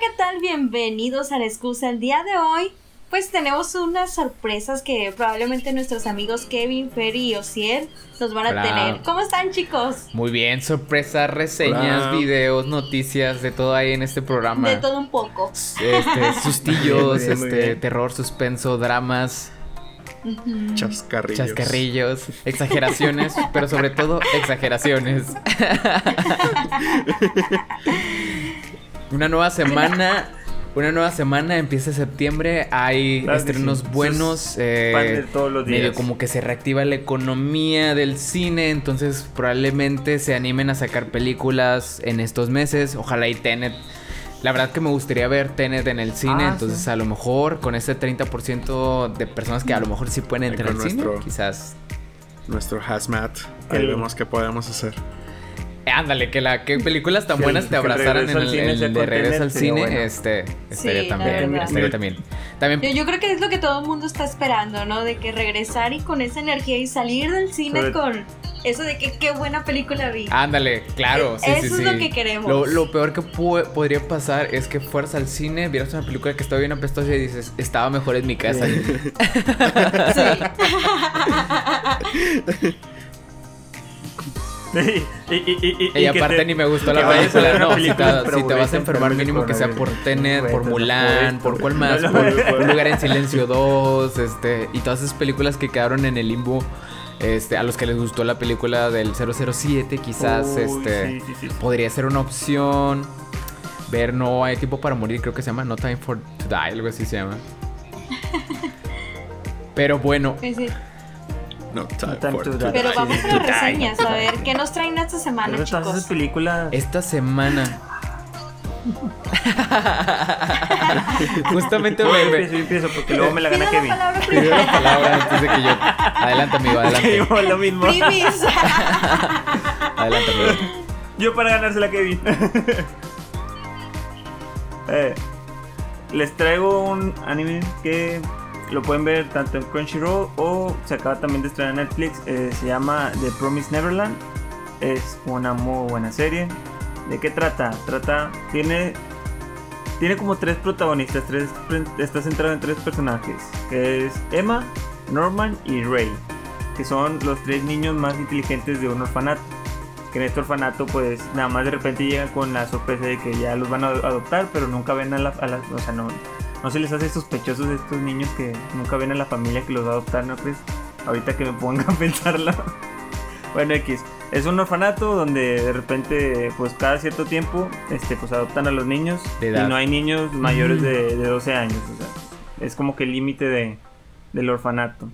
¿qué tal? Bienvenidos a la excusa. El día de hoy, pues tenemos unas sorpresas que probablemente nuestros amigos Kevin, Ferry y Osiel nos van a Hola. tener. ¿Cómo están, chicos? Muy bien, sorpresas, reseñas, Hola. videos, noticias, de todo ahí en este programa. De todo un poco. Este, sustillos, bien, este, terror, suspenso, dramas. Chascarrillos. chascarrillos, exageraciones, pero sobre todo exageraciones. Una nueva semana. Una nueva semana, empieza septiembre, hay Claro estrenos sí. buenos, eh, todos los medio días. como que se reactiva la economía del cine, entonces probablemente se animen a sacar películas en estos meses, ojalá y Tenet. La verdad que me gustaría ver Tenet en el cine, Ah, entonces sí. a lo mejor con ese 30% de personas que a lo mejor sí pueden entrar al cine, nuestro- quizás Nuestro hazmat. Ahí El- vemos qué podemos hacer. Ándale, que la que películas tan buenas te abrazaran en el, cine el de regreso al cine, bueno. este estaría Sí, también, estaría también. También Yo, yo creo que es lo que todo el mundo está esperando, ¿no? De que regresar y con esa energía y salir del cine Sobre- con eso de que qué buena película vi. Ándale, claro, sí, Eso sí, es sí. lo que queremos. Lo, lo peor que pu- podría pasar es que fueras al cine, vieras una película que estaba bien apestosa y dices, estaba mejor en mi casa. Sí. y, y, y, y, Y, que aparte te- ni me gustó la película. No, si te, súper si te vas a enfermar, mínimo que sea por. Tenet, por Mulan, por cuál más, por. Un lugar en silencio 2, este, y todas esas películas que quedaron en el limbo. Este, a los que les gustó la película del 007, quizás Uy, este sí, sí, sí, sí. podría ser una opción. Ver No hay tiempo para morir, creo que se llama No Time for to Die, algo así se llama. Pero bueno, Sí, sí. No, time, time for to to die. Pero vamos a las reseñas, a ver qué nos traen esta semana, Pero todas esas chicos. películas. esta semana. Justamente Yo me, empiezo, me yo empiezo porque luego me la gana Kevin. primero. la palabra antes de que yo. Adelante, amigo, adelante. Yo lo mismo. Adelante, amigo. Yo para ganársela a Kevin. Eh, les traigo un anime que lo pueden ver tanto en Crunchyroll o se acaba también de estrenar en Netflix. eh, se llama The Promised Neverland. Es una muy buena serie. ¿De qué trata? Trata. Tiene. Tiene como tres protagonistas. Tres, está centrado en tres personajes. Que es Emma, Norman y Ray. Que son los tres niños más inteligentes de un orfanato que en este orfanato pues nada más de repente llegan con la sorpresa de que ya los van a adoptar pero nunca ven a la- o sea no no se les hace sospechosos de estos niños que nunca ven a la familia que los va a adoptar no crees ahorita que me ponga a pensarlo bueno X es un orfanato donde de repente pues cada cierto tiempo este pues adoptan a los niños De y no hay niños mayores de, de 12 años o sea es como que el límite de, del orfanato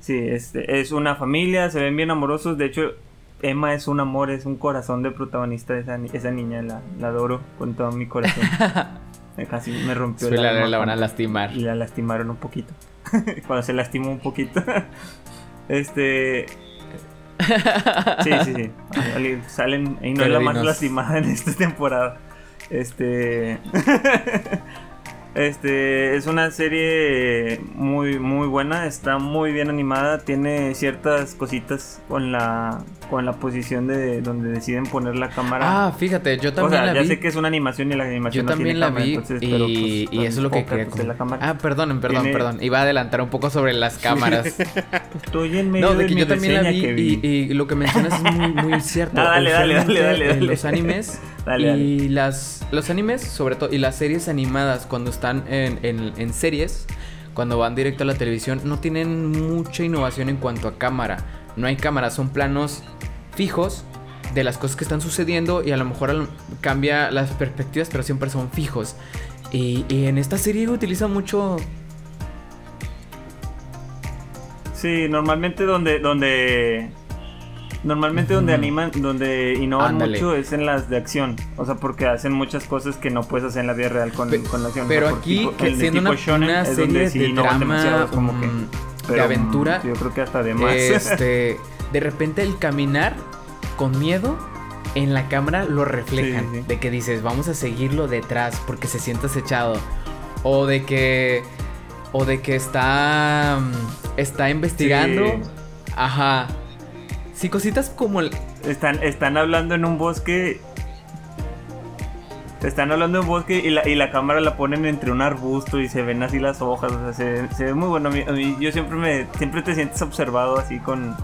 Sí, este, es una familia, se ven bien amorosos. De hecho, Emma es un amor, es un corazón de protagonista. Esa, esa niña la, la adoro con todo mi corazón. Casi me rompió la, alma la van a lastimar. Y la lastimaron un poquito. cuando se lastimó un poquito. este. Sí, sí, sí. Salen. Y no es la más lastimada en esta temporada. Este. Este es una serie muy muy buena, está muy bien animada, tiene ciertas cositas con la con la posición de donde deciden poner la cámara. Ah, fíjate, yo o también sea, la ya vi. sé que es una animación y la animación Yo no también tiene la cámara, vi entonces, y, pero, pues, y eso es lo que quería pues. Ah, perdón, perdón, Tiene- perdón. Iba a adelantar un poco sobre las cámaras. Estoy en medio No, de que yo también la vi Kevin. y, y lo que mencionas es muy, muy cierto. Dale, dale, dale, dale, dale. Los animes Dale, y las los animes, sobre todo, y las series animadas cuando están en, en- en series, cuando van directo a la televisión, no tienen mucha innovación en cuanto a cámara. No hay cámara, son planos fijos de las cosas que están sucediendo y a lo mejor cambia las perspectivas, pero siempre son fijos. Y, y en esta serie utilizan mucho Sí, normalmente donde donde normalmente donde animan, donde innovan Ándale. mucho es en las de acción, o sea, porque hacen muchas cosas que no puedes hacer en la vida real con, Pe- con la acción. Pero O sea, por aquí, tipo- que siendo una, shonen una serie sí de drama como que de aventura, Yo creo que hasta de más. este, de repente el caminar con miedo en la cámara lo reflejan. Sí, sí, sí. De que dices, vamos a seguirlo detrás porque se siente acechado. O de que. O de que está. mm, Está investigando. Sí. Ajá. Sí, cositas como el. Están, están hablando en un bosque. Están hablando en bosque y la, y la cámara la ponen entre un arbusto y se ven así las hojas. O sea, se, se ve muy bueno. A mí- a mí- yo siempre me siempre te sientes observado así con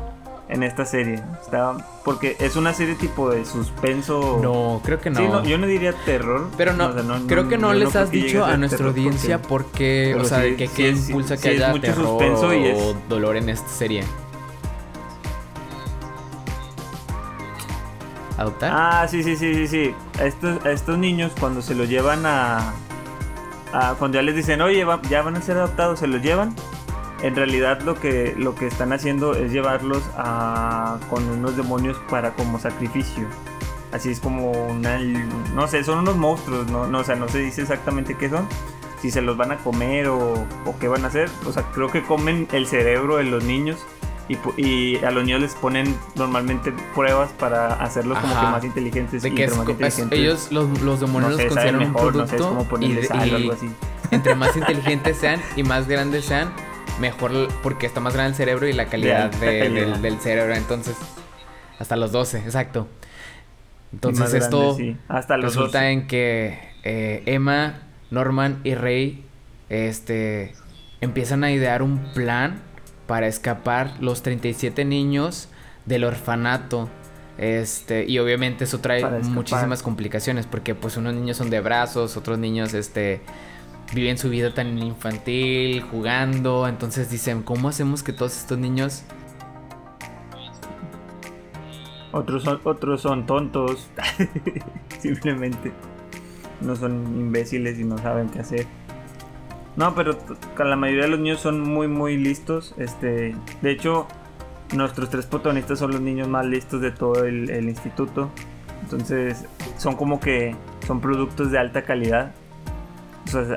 en esta serie. Está, porque es una serie tipo de suspenso. No, creo que no. Sí, no, yo no diría terror. Pero no, o sea, creo que no les has dicho a nuestra terror porque- audiencia porque, o sea, sí- de que sí impulsa que es haya mucho terror suspenso y es- o dolor en esta serie. ¿Adoptar? Ah, sí, sí, sí, sí, sí. Estos, estos niños cuando se los llevan a, Cuando ya les dicen, oye, ya van a ser adoptados, se los llevan. En realidad lo que, lo que están haciendo es llevarlos a, con unos demonios para como sacrificio. Así es como una... No sé, son unos monstruos, no, no, o sea, no se dice exactamente qué son. Si se los van a comer o, o qué van a hacer. O sea, creo que comen el cerebro de los niños. Y, a los niños les ponen normalmente pruebas para hacerlos como que más inteligentes. de que es, más es- inteligentes, ellos, los, los demonios no los consideran un mejor, no producto y, algo así. entre más inteligentes sean y más grandes sean, mejor porque está más grande el cerebro y la calidad, alta de- calidad. Del, del cerebro. Entonces, hasta los 12, exacto. Entonces esto grandes, sí. Hasta los resulta en que eh, Emma, Norman y Rey este, empiezan a idear un plan para escapar los 37 niños del orfanato. Este, y obviamente eso trae muchísimas complicaciones porque pues unos niños son de brazos, otros niños este viven su vida tan infantil, jugando, entonces dicen, ¿cómo hacemos que todos estos niños Otros son, otros son tontos. Simplemente. No son imbéciles y no saben qué hacer. No, pero la mayoría de los niños son muy, muy listos. Este, de hecho, nuestros tres protagonistas son los niños más listos de todo el, instituto. Entonces, son como que son productos de alta calidad.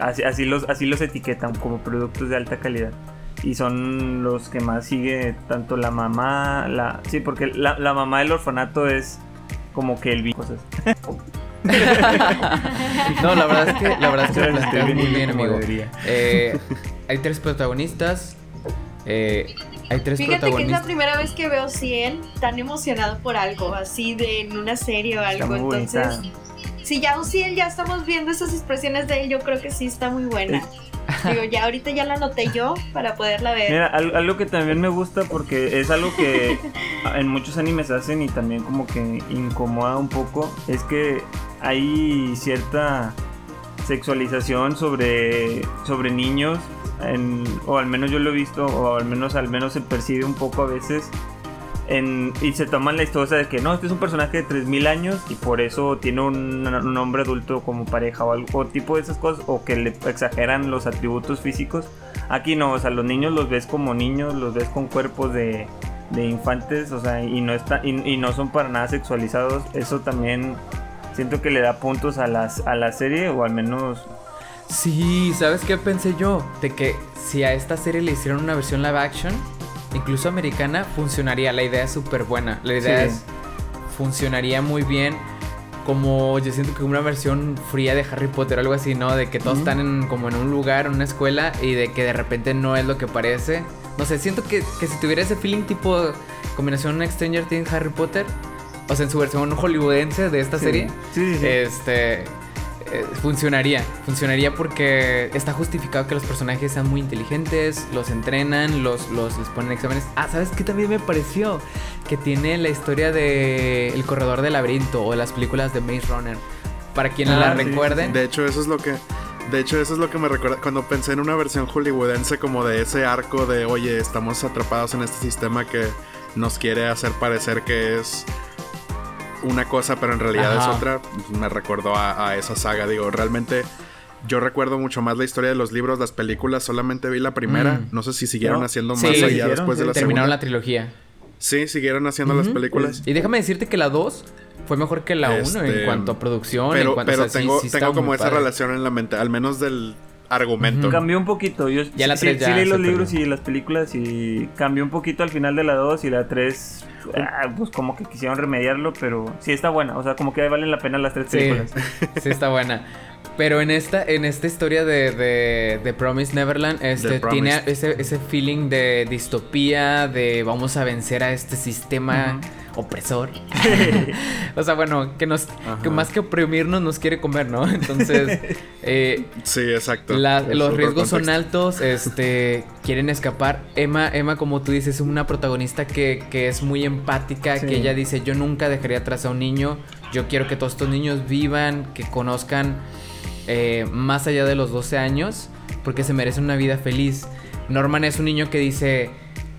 Así, los, así los etiquetan como productos de alta calidad. Y son los que más sigue tanto la mamá, la... Sí, porque la, la mamá del orfanato es como que el cosas. No, la verdad es que la verdad es que lo planteas muy bien, amigo. Eh, hay tres protagonistas. eh, hay tres Fíjate que es la protagonistas. primera vez que veo 100 tan emocionado por algo, así de en una serie o algo. muy bonita. Entonces, si ya Uciel ya estamos viendo esas expresiones de él, yo creo que sí está muy buena. Digo, ya ahorita ya la anoté yo para poderla ver. Mira, al- algo que también me gusta porque es algo que en muchos animes hacen y también como que incomoda un poco, es que hay cierta sexualización sobre, sobre niños, en- o al menos yo lo he visto, o al menos, al menos se percibe un poco a veces. En, y se toman la historia de que no, este es un personaje de 3000 años y por eso tiene un, un hombre adulto como pareja o algo, o tipo de esas cosas, o que le exageran los atributos físicos. Aquí no, o sea, los niños los ves como niños, los ves con cuerpos de, de infantes, o sea, y no, está, y, y no son para nada sexualizados. Eso también siento que le da puntos a, las, a la serie, o al menos Sí, ¿sabes qué pensé yo? De que si a esta serie le hicieron una versión live action, incluso americana, funcionaría. La idea es súper buena. La idea Sí. es. Funcionaría muy bien. Como yo siento que una versión fría de Harry Potter, algo así, ¿no? De que todos Ujú. están en, como en un lugar, en una escuela, y de que de repente no es lo que parece. No sé, siento que, que si tuviera ese feeling tipo combinación Stranger Things Harry Potter, o sea, en su versión hollywoodense de esta Sí. serie, Sí, sí, sí. este eh, funcionaría, funcionaría porque está justificado que los personajes sean muy inteligentes, los entrenan, los, los les ponen exámenes. Ah, ¿sabes qué también me pareció? Que tiene la historia de El Corredor del Laberinto o las películas de Maze Runner. Para quienes Ah, la sí, sí, recuerden. De hecho, eso es lo que. De hecho, eso es lo que me recuerda cuando pensé en una versión hollywoodense como de ese arco de, oye, estamos atrapados en este sistema que nos quiere hacer parecer que es una cosa, pero en realidad Ajá. es otra. Me recordó a, a esa saga. Digo, realmente yo recuerdo mucho más la historia de los libros, las películas. Solamente vi la primera. Mm. No sé si siguieron No. haciendo Sí, más allá hicieron, después de sí. la Terminaron segunda. la trilogía. Sí, siguieron haciendo las películas. Y déjame decirte que la 2 fue mejor que la 1 Este, en cuanto a producción. Pero, en cuanto, pero o sea, sí- tengo, sí tengo como esa padre. relación en la mente, al menos del argumento. Cambió un poquito. Yo Ya la sí, ya leí los libros perdió. y las películas y cambió un poquito al final de la 2 y la 3 pues como que quisieron remediarlo, pero sí está buena, o sea, como que valen la pena las tres películas. sí está buena. Pero en esta, en esta historia de, de, de Promise Neverland, este, tiene ese, ese feeling de distopía, de vamos a vencer a este sistema opresor. o sea, bueno, que nos, que más que oprimirnos nos quiere comer, ¿no? Entonces, eh, Sí, exacto. la- los riesgos son altos, este, quieren escapar. Emma, Emma, como tú dices, es una protagonista que, que es muy empática, Sí. que ella dice, yo nunca dejaría atrás a un niño, yo quiero que todos estos niños vivan, que conozcan eh, más allá de los 12 años, porque se merecen una vida feliz. Norman es un niño que dice,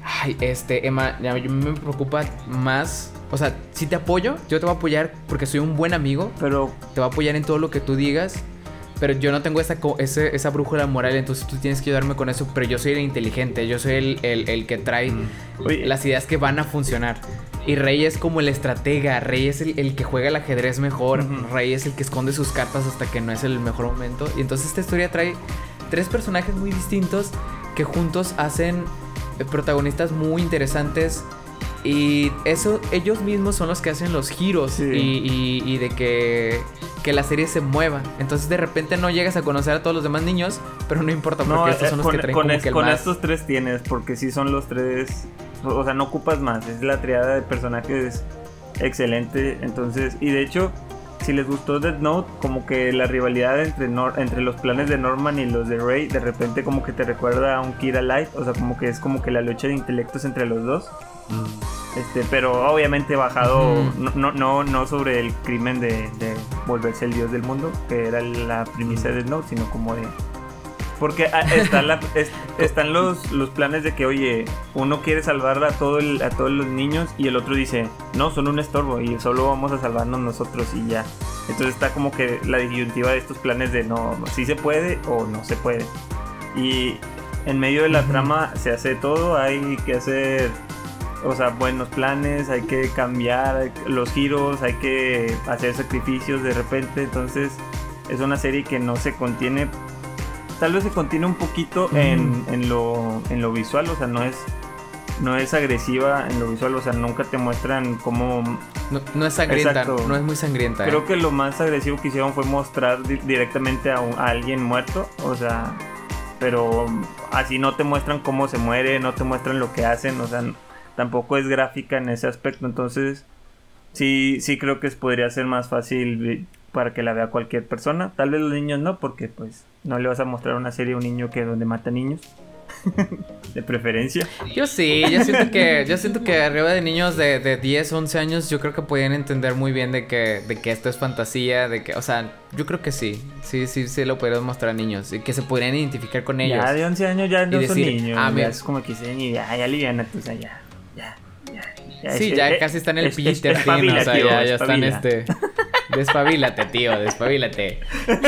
ay, este, Emma, ya, yo me preocupa más. O sea, si te apoyo, yo te voy a apoyar porque soy un buen amigo, Pero te voy a apoyar en todo lo que tú digas. Pero yo no tengo esa, ese- esa brújula moral, entonces tú tienes que ayudarme con eso. Pero yo soy el inteligente, yo soy el, el- el que trae Oye. las ideas que van a funcionar. Y Rey es como el estratega, Rey es el, el que juega el ajedrez mejor, Ujú. Rey es el que esconde sus cartas hasta que no es el mejor momento. Y entonces esta historia trae tres personajes muy distintos que juntos hacen protagonistas muy interesantes. Y eso, ellos mismos son los que hacen los giros Sí. y, y- y de que, que la serie se mueva. Entonces de repente no llegas a conocer a todos los demás niños, pero no importa porque no, estos eh, son los con, que traen con como es- que el con más- estos tres tienes, porque sí son los tres. O sea, no ocupas más. Es la triada de personajes excelente. Entonces, y de hecho, si les gustó Death Note, como que la rivalidad entre, Nor- entre los planes de Norman y los de Rey, de repente como que te recuerda a un Kira Light. O sea, como que es como que la lucha de intelectos entre los dos. Este, pero obviamente bajado, no, no, no sobre el crimen de, de volverse el dios del mundo, que era la premisa de Death Note, sino como de... Porque ah, está la- es- están los, los planes de que, oye, uno quiere salvar a, todo el- a todos los niños y el otro dice, no, son un estorbo y solo vamos a salvarnos nosotros y ya. Entonces está como que la disyuntiva de estos planes de no, si se puede o no se puede. Y en medio de la trama se hace todo, hay que hacer o sea, buenos planes, hay que cambiar los giros, hay que hacer sacrificios de repente. Entonces, es una serie que no se contiene. Tal vez se contiene un poquito en, en lo, en lo visual, o sea, no es, no es agresiva en lo visual, o sea, nunca te muestran cómo. No, no es sangrienta, Exacto. no es muy sangrienta. Creo ¿eh? que lo más agresivo que hicieron fue mostrar di- directamente a, un- a alguien muerto, o sea, pero así no te muestran cómo se muere, no te muestran lo que hacen, o sea, tampoco es gráfica en ese aspecto, entonces sí, sí creo que podría ser más fácil para que la vea cualquier persona, tal vez los niños no, porque pues no le vas a mostrar una serie a un niño que donde mata niños, de preferencia. Yo sí, yo siento que, yo siento que arriba de niños de, de 10, 11 años, yo creo que podían entender muy bien de que, de que esto es fantasía, de que, o sea, yo creo que sí, sí, sí, sí lo podríamos mostrar a niños y que se podrían identificar con ellos. Ya de 11 años ya no son decir, niños, ah, ya mira. es como que dicen, ya, ya aliviana, o sea, ya, ya, ya. ya, Sí, es- ya eh, casi están en el es- PG-13, es- o sea, ya, ya están este... Despabilate, tío, despabilate.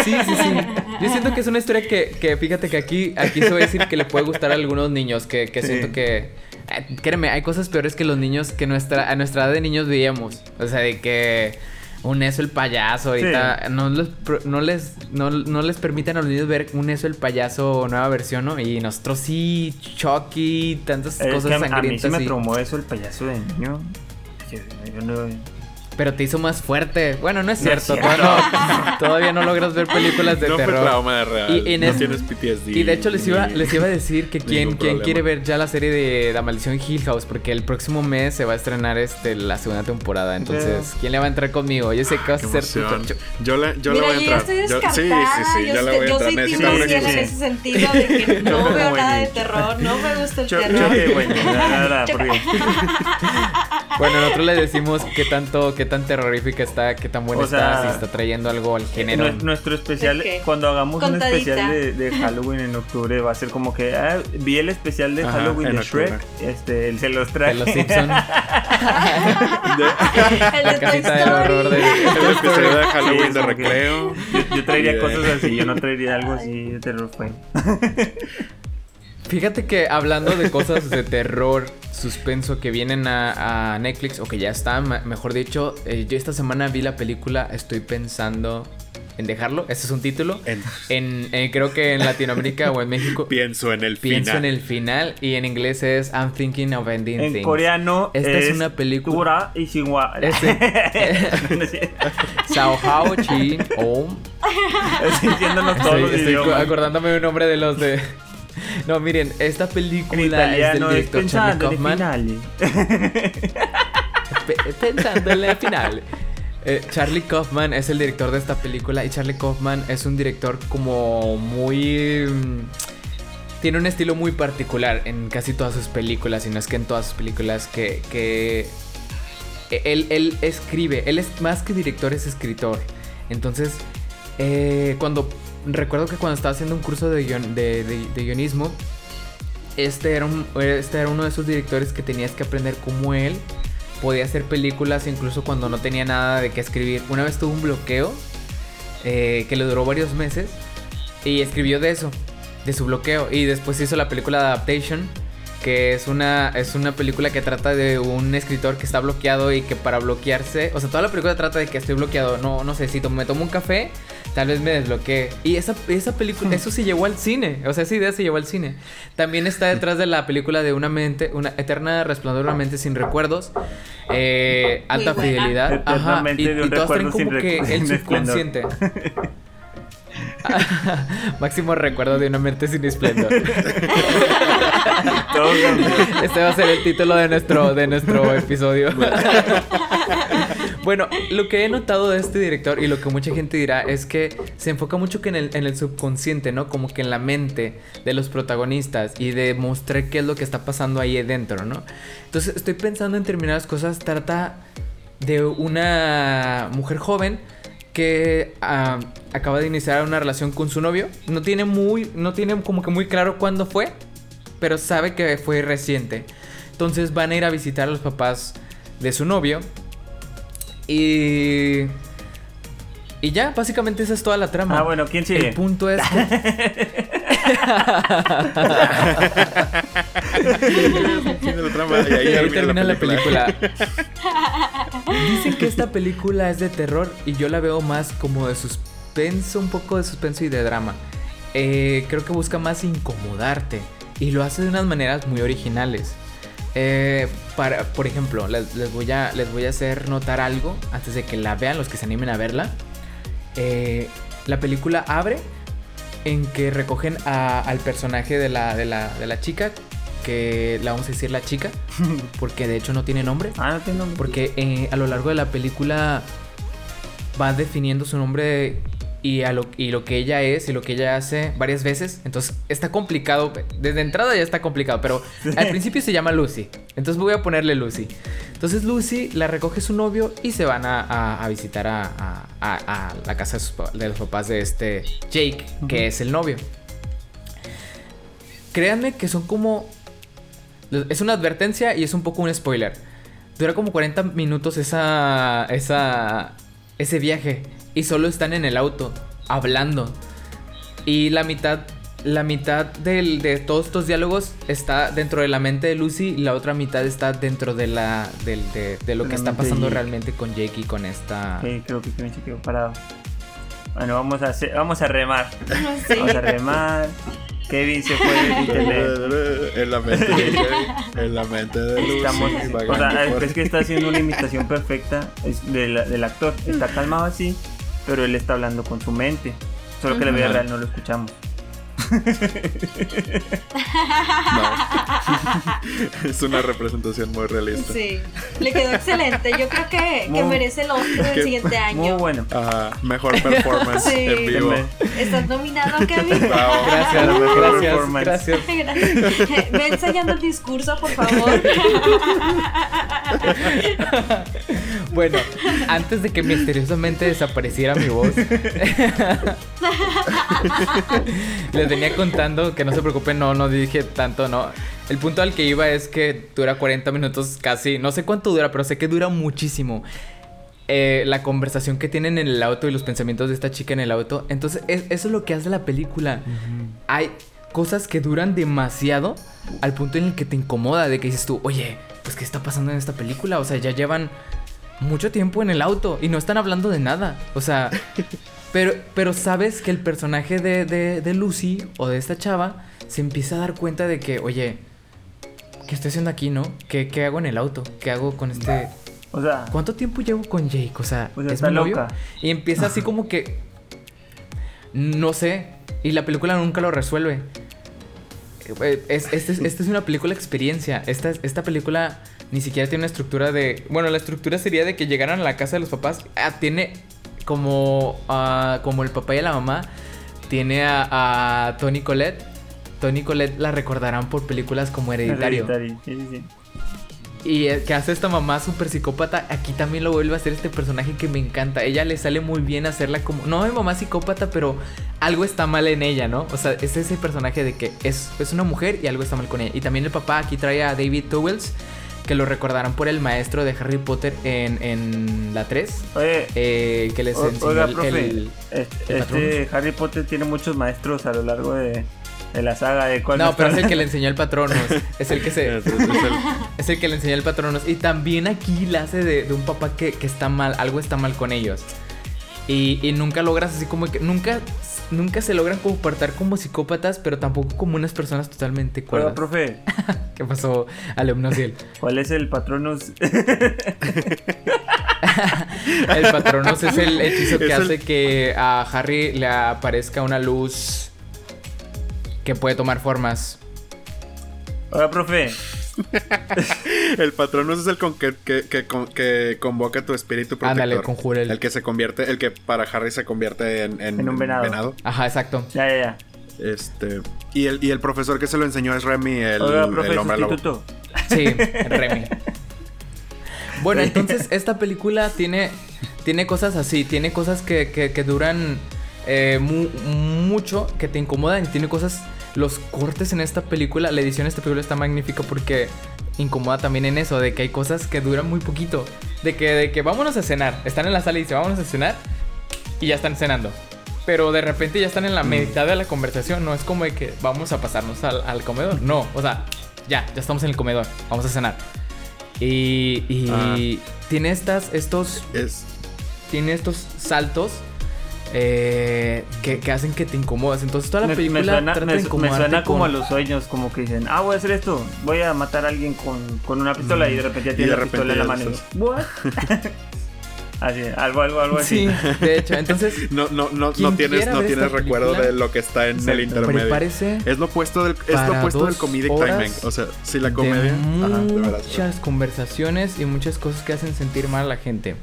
Sí, sí, sí. Yo siento que es una historia que, que fíjate que aquí, aquí se va a decir que le puede gustar a algunos niños, que, que Sí. siento que... eh, créeme, hay cosas peores que los niños, que nuestra, a nuestra edad de niños veíamos. O sea, de que un eso el payaso ahorita no les pro- no les no, no les permiten a los niños ver un eso el payaso nueva versión no y nosotros sí Chucky tantas Es cosas que a, a mí sangrientas sí me traumó eso el payaso de niño. Yo- yo no- Pero te hizo más fuerte. Bueno, no es No es cierto. cierto. Todavía, no, todavía no logras ver películas de no fue terror. trauma de real. Y en no es- tienes PTSD. Y de hecho les iba, ni- les iba a decir que quién problema. quiere ver ya la serie de La Maldición Hill House, porque el próximo mes se va a estrenar este la segunda temporada. Entonces, ¿quién le va a entrar conmigo? Yo sé que vas a ser tu yo- Yo le, yo Mira, voy a yo entrar. estoy Yo- sí, sí, sí, yo, ya le sé- voy a yo entrar. soy Necesito Team un Luciana en ese sentido de que no Yo veo nada de terror, no me gusta el Yo- yo terror. que, bueno, la- la- la, porque- Bueno, nosotros le decimos qué tanto, qué tan terrorífica está, qué tan buena O sea, está, si está trayendo algo al género. Nue- Nuestro especial, ¿De qué? cuando hagamos un Contadita. especial de, de Halloween en octubre, va a ser como que ah, vi el especial de Ajá, Halloween en de Shrek, este, se los traje. De los Simpson. El de La casita del horror de... El especial de Halloween Sí, de recreo. Yo, yo traería cosas así, yo no traería algo así de terror fue. Fíjate que hablando de cosas de terror, suspenso que vienen a, a Netflix o que ya están, me- mejor dicho, eh, yo esta semana vi la película, estoy pensando en dejarlo, ese es un título. En- En, eh, creo que en Latinoamérica o en México pienso en el pienso final. en el final y en inglés es I'm thinking of ending En things. coreano Esta es una película- y. Este-. Sao Hao Chin Om. Estoy todos Estoy, los estoy idiomas. acordándome de un nombre de los de. No, miren, esta película es del director Charlie Kaufman. pensando en la final. Eh, Charlie Kaufman es el director de esta película y Charlie Kaufman es un director como muy... mm, Tiene un estilo muy particular en casi todas sus películas, y no es que en todas sus películas que... que él, él escribe, él es más que director, es escritor. Entonces, eh, cuando... Recuerdo que cuando estaba haciendo un curso de, guion- de, de- de guionismo, este este era uno de esos directores que tenías que aprender como él podía hacer películas incluso cuando no tenía nada de qué escribir. Una vez tuvo un bloqueo eh, que le duró varios meses y escribió de eso, de su bloqueo. Y después hizo la película Adaptation, que es una, es una película que trata de un escritor que está bloqueado y que para bloquearse, o sea, toda la película trata de que estoy bloqueado. No, no sé, si me tomo un café, tal vez me desbloquee. Y esa, esa película, eso se llevó al cine, o sea, esa idea se llevó al cine. También está detrás de la película de una mente, una eterna resplandor de una mente sin recuerdos. eh, alta fidelidad. Ajá, y, y todas traen como que el subconsciente. Máximo recuerdo de una mente sin esplendor. Este va a ser el título de nuestro, de nuestro episodio. bueno, lo que he notado de este director y lo que mucha gente dirá es que se enfoca mucho que en el, en el subconsciente, ¿no? Como que en la mente de los protagonistas y de mostrar qué es lo que está pasando ahí dentro, ¿no? Entonces estoy pensando en terminar las cosas. Trata de una mujer joven que ah, acaba de iniciar una relación con su novio. No tiene muy, no tiene como que muy claro cuándo fue, pero sabe que fue reciente. Entonces van a ir a visitar a los papás de su novio. Y. Y ya, básicamente esa es toda la trama. Ah, bueno, ¿quién sigue? El punto es la trama, y ahí, Y ahí termina la película. Dicen que esta película es de terror y yo la veo más como de suspenso, un poco de suspenso y de drama. Eh, creo que busca más incomodarte y lo hace de unas maneras muy originales. Eh, para, por ejemplo, les, les voy a, les voy a hacer notar algo antes de que la vean, los que se animen a verla. Eh, la película abre en que recogen a- al personaje de la, de, la, de la chica, que la vamos a decir la chica, porque de hecho no tiene nombre. Ah, no tiene nombre. Porque eh, a lo largo de la película va definiendo su nombre y, a lo, y lo que ella es y lo que ella hace varias veces. Entonces está complicado. Desde entrada ya está complicado, pero al principio se llama Lucy. Entonces voy a ponerle Lucy. Entonces Lucy la recoge su novio y se van a, a- a visitar a, la casa de, sus pa- de los papás de este Jake, que es el novio. Créanme que son como... Es una advertencia y es un poco un spoiler. Dura como 40 minutos esa, esa, ese viaje. Y solo están en el auto, hablando. Y la mitad, la mitad del- de todos estos diálogos está dentro de la mente de Lucy. Y la otra mitad está dentro de, la, del- de, de lo De que está de pasando Jake. realmente con Jake y con esta... Ok, creo que Kevin se quedó parado. Bueno, vamos a hacer, vamos a remar. Sí. Vamos a remar. Kevin se fue del internet. En la mente de Jay, en la mente de Lucy. Estamos, o sea, por- es que está haciendo una imitación perfecta del, del actor. Está calmado así, pero él está hablando con su mente. Solo que la vida real no lo escuchamos. No. es una representación muy realista. Sí, le quedó excelente. Yo creo que, que merece el Oscar del siguiente año. Muy bueno. Mejor performance Sí. en vivo. ¿Estás nominado, Kevin? Bravo. Gracias, mejor gracias, performance. gracias. Gracias. Ve ensayando el discurso, por favor. Bueno, antes de que misteriosamente desapareciera mi voz, les venía contando que no se preocupen, no, no dije tanto, no. El punto al que iba es que dura 40 minutos casi, no sé cuánto dura, pero sé que dura muchísimo. Eh, la conversación que tienen en el auto y los pensamientos de esta chica en el auto. Entonces, es- eso es lo que hace la película. Hay cosas que duran demasiado al punto en el que te incomoda, de que dices tú, oye, pues ¿qué está pasando en esta película? O sea, ya llevan mucho tiempo en el auto y no están hablando de nada. O sea, pero, pero sabes que el personaje de, de- de Lucy o de esta chava se empieza a dar cuenta de que, oye, ¿qué estoy haciendo aquí, no? ¿Qué, qué hago en el auto? ¿Qué hago con este... O sea, ¿Cuánto tiempo llevo con Jake? O sea, ¿es está mi novio? loca. Y empieza así como que... No sé. Y la película nunca lo resuelve. Eh, Es, este es- esta es una película experiencia. Esta, es- esta película ni siquiera tiene una estructura de... Bueno, la estructura sería de que llegaran a la casa de los papás. Ah, tiene como, ah, como el papá y la mamá. Tiene a, a Tony Colette. Tony Colette la recordarán por películas como Hereditario. Hereditary, sí, sí. Y el que hace esta mamá súper psicópata, aquí también lo vuelve a hacer este personaje que me encanta. Ella le sale muy bien hacerla como, no de mamá psicópata, pero algo está mal en ella, ¿no? O sea, es ese personaje de que es, es una mujer y algo está mal con ella. Y también el papá aquí trae a David Towels, que lo recordarán por el maestro de Harry Potter en, en la 3. Oye, eh, que les o- enseñó oiga, el- profe, el- este, el este Harry Potter tiene muchos maestros a lo largo de, de la saga. ¿De cuál No, pero es el que le enseñó el Patronus. Es el que se... Es- es el- Es el que le enseñó el Patronus. Y también aquí la hace de, de un papá que, que está mal, algo está mal con ellos. Y, y nunca logras así como que. Nunca, nunca se logran comportar como psicópatas, pero tampoco como unas personas totalmente cuerdas. profe, ¿Qué pasó, alumno Ciel? ¿cuál es el patronus? El Patronus es el hechizo que Es el- hace que a Harry le aparezca una luz que puede tomar formas. Oiga, profe, El patronus es el con que, que, que, con- que convoca tu espíritu protector. Ándale, conjura el- El que se convierte, el que para Harry se convierte en, En un venado. Ajá, exacto. ya, ya, ya. Este. Y el, y el profesor que se lo enseñó es Remy, el, profe, el hombre lobo. Sí, Remy. Bueno, entonces esta película tiene, tiene cosas así, tiene cosas que, que- que duran eh, mu- mucho, que te incomodan, y tiene cosas, los cortes en esta película, la edición de esta película está magnífica porque incomoda también en eso, de que hay cosas que duran muy poquito, de que, de que vámonos a cenar, están en la sala y dicen vámonos a cenar y ya están cenando. Pero de repente ya están en la mitad de la conversación, no es como de que vamos a pasarnos al, al comedor, no, o sea, ya, ya estamos en el comedor, vamos a cenar. Y, y Ah. tiene estas, estos, Es, tiene estos saltos eh, que, que hacen que te incomodas. Entonces toda la Me, película me suena, trata me- de me incomodarte suena como con- a los sueños, como que dicen, ah, voy a hacer esto, voy a matar a alguien con, con una pistola y de repente ya tiene de la pistola en la mano. así, algo, algo, algo así. Sí, de hecho, entonces no, no, no, no tienes, no tienes recuerdo película, de lo que está en el intermedio. prepárese Es lo opuesto del, es lo opuesto del comedic timing. O sea, si la de comedia. Ajá, de veras. muchas conversaciones y muchas cosas que hacen sentir mal a la gente.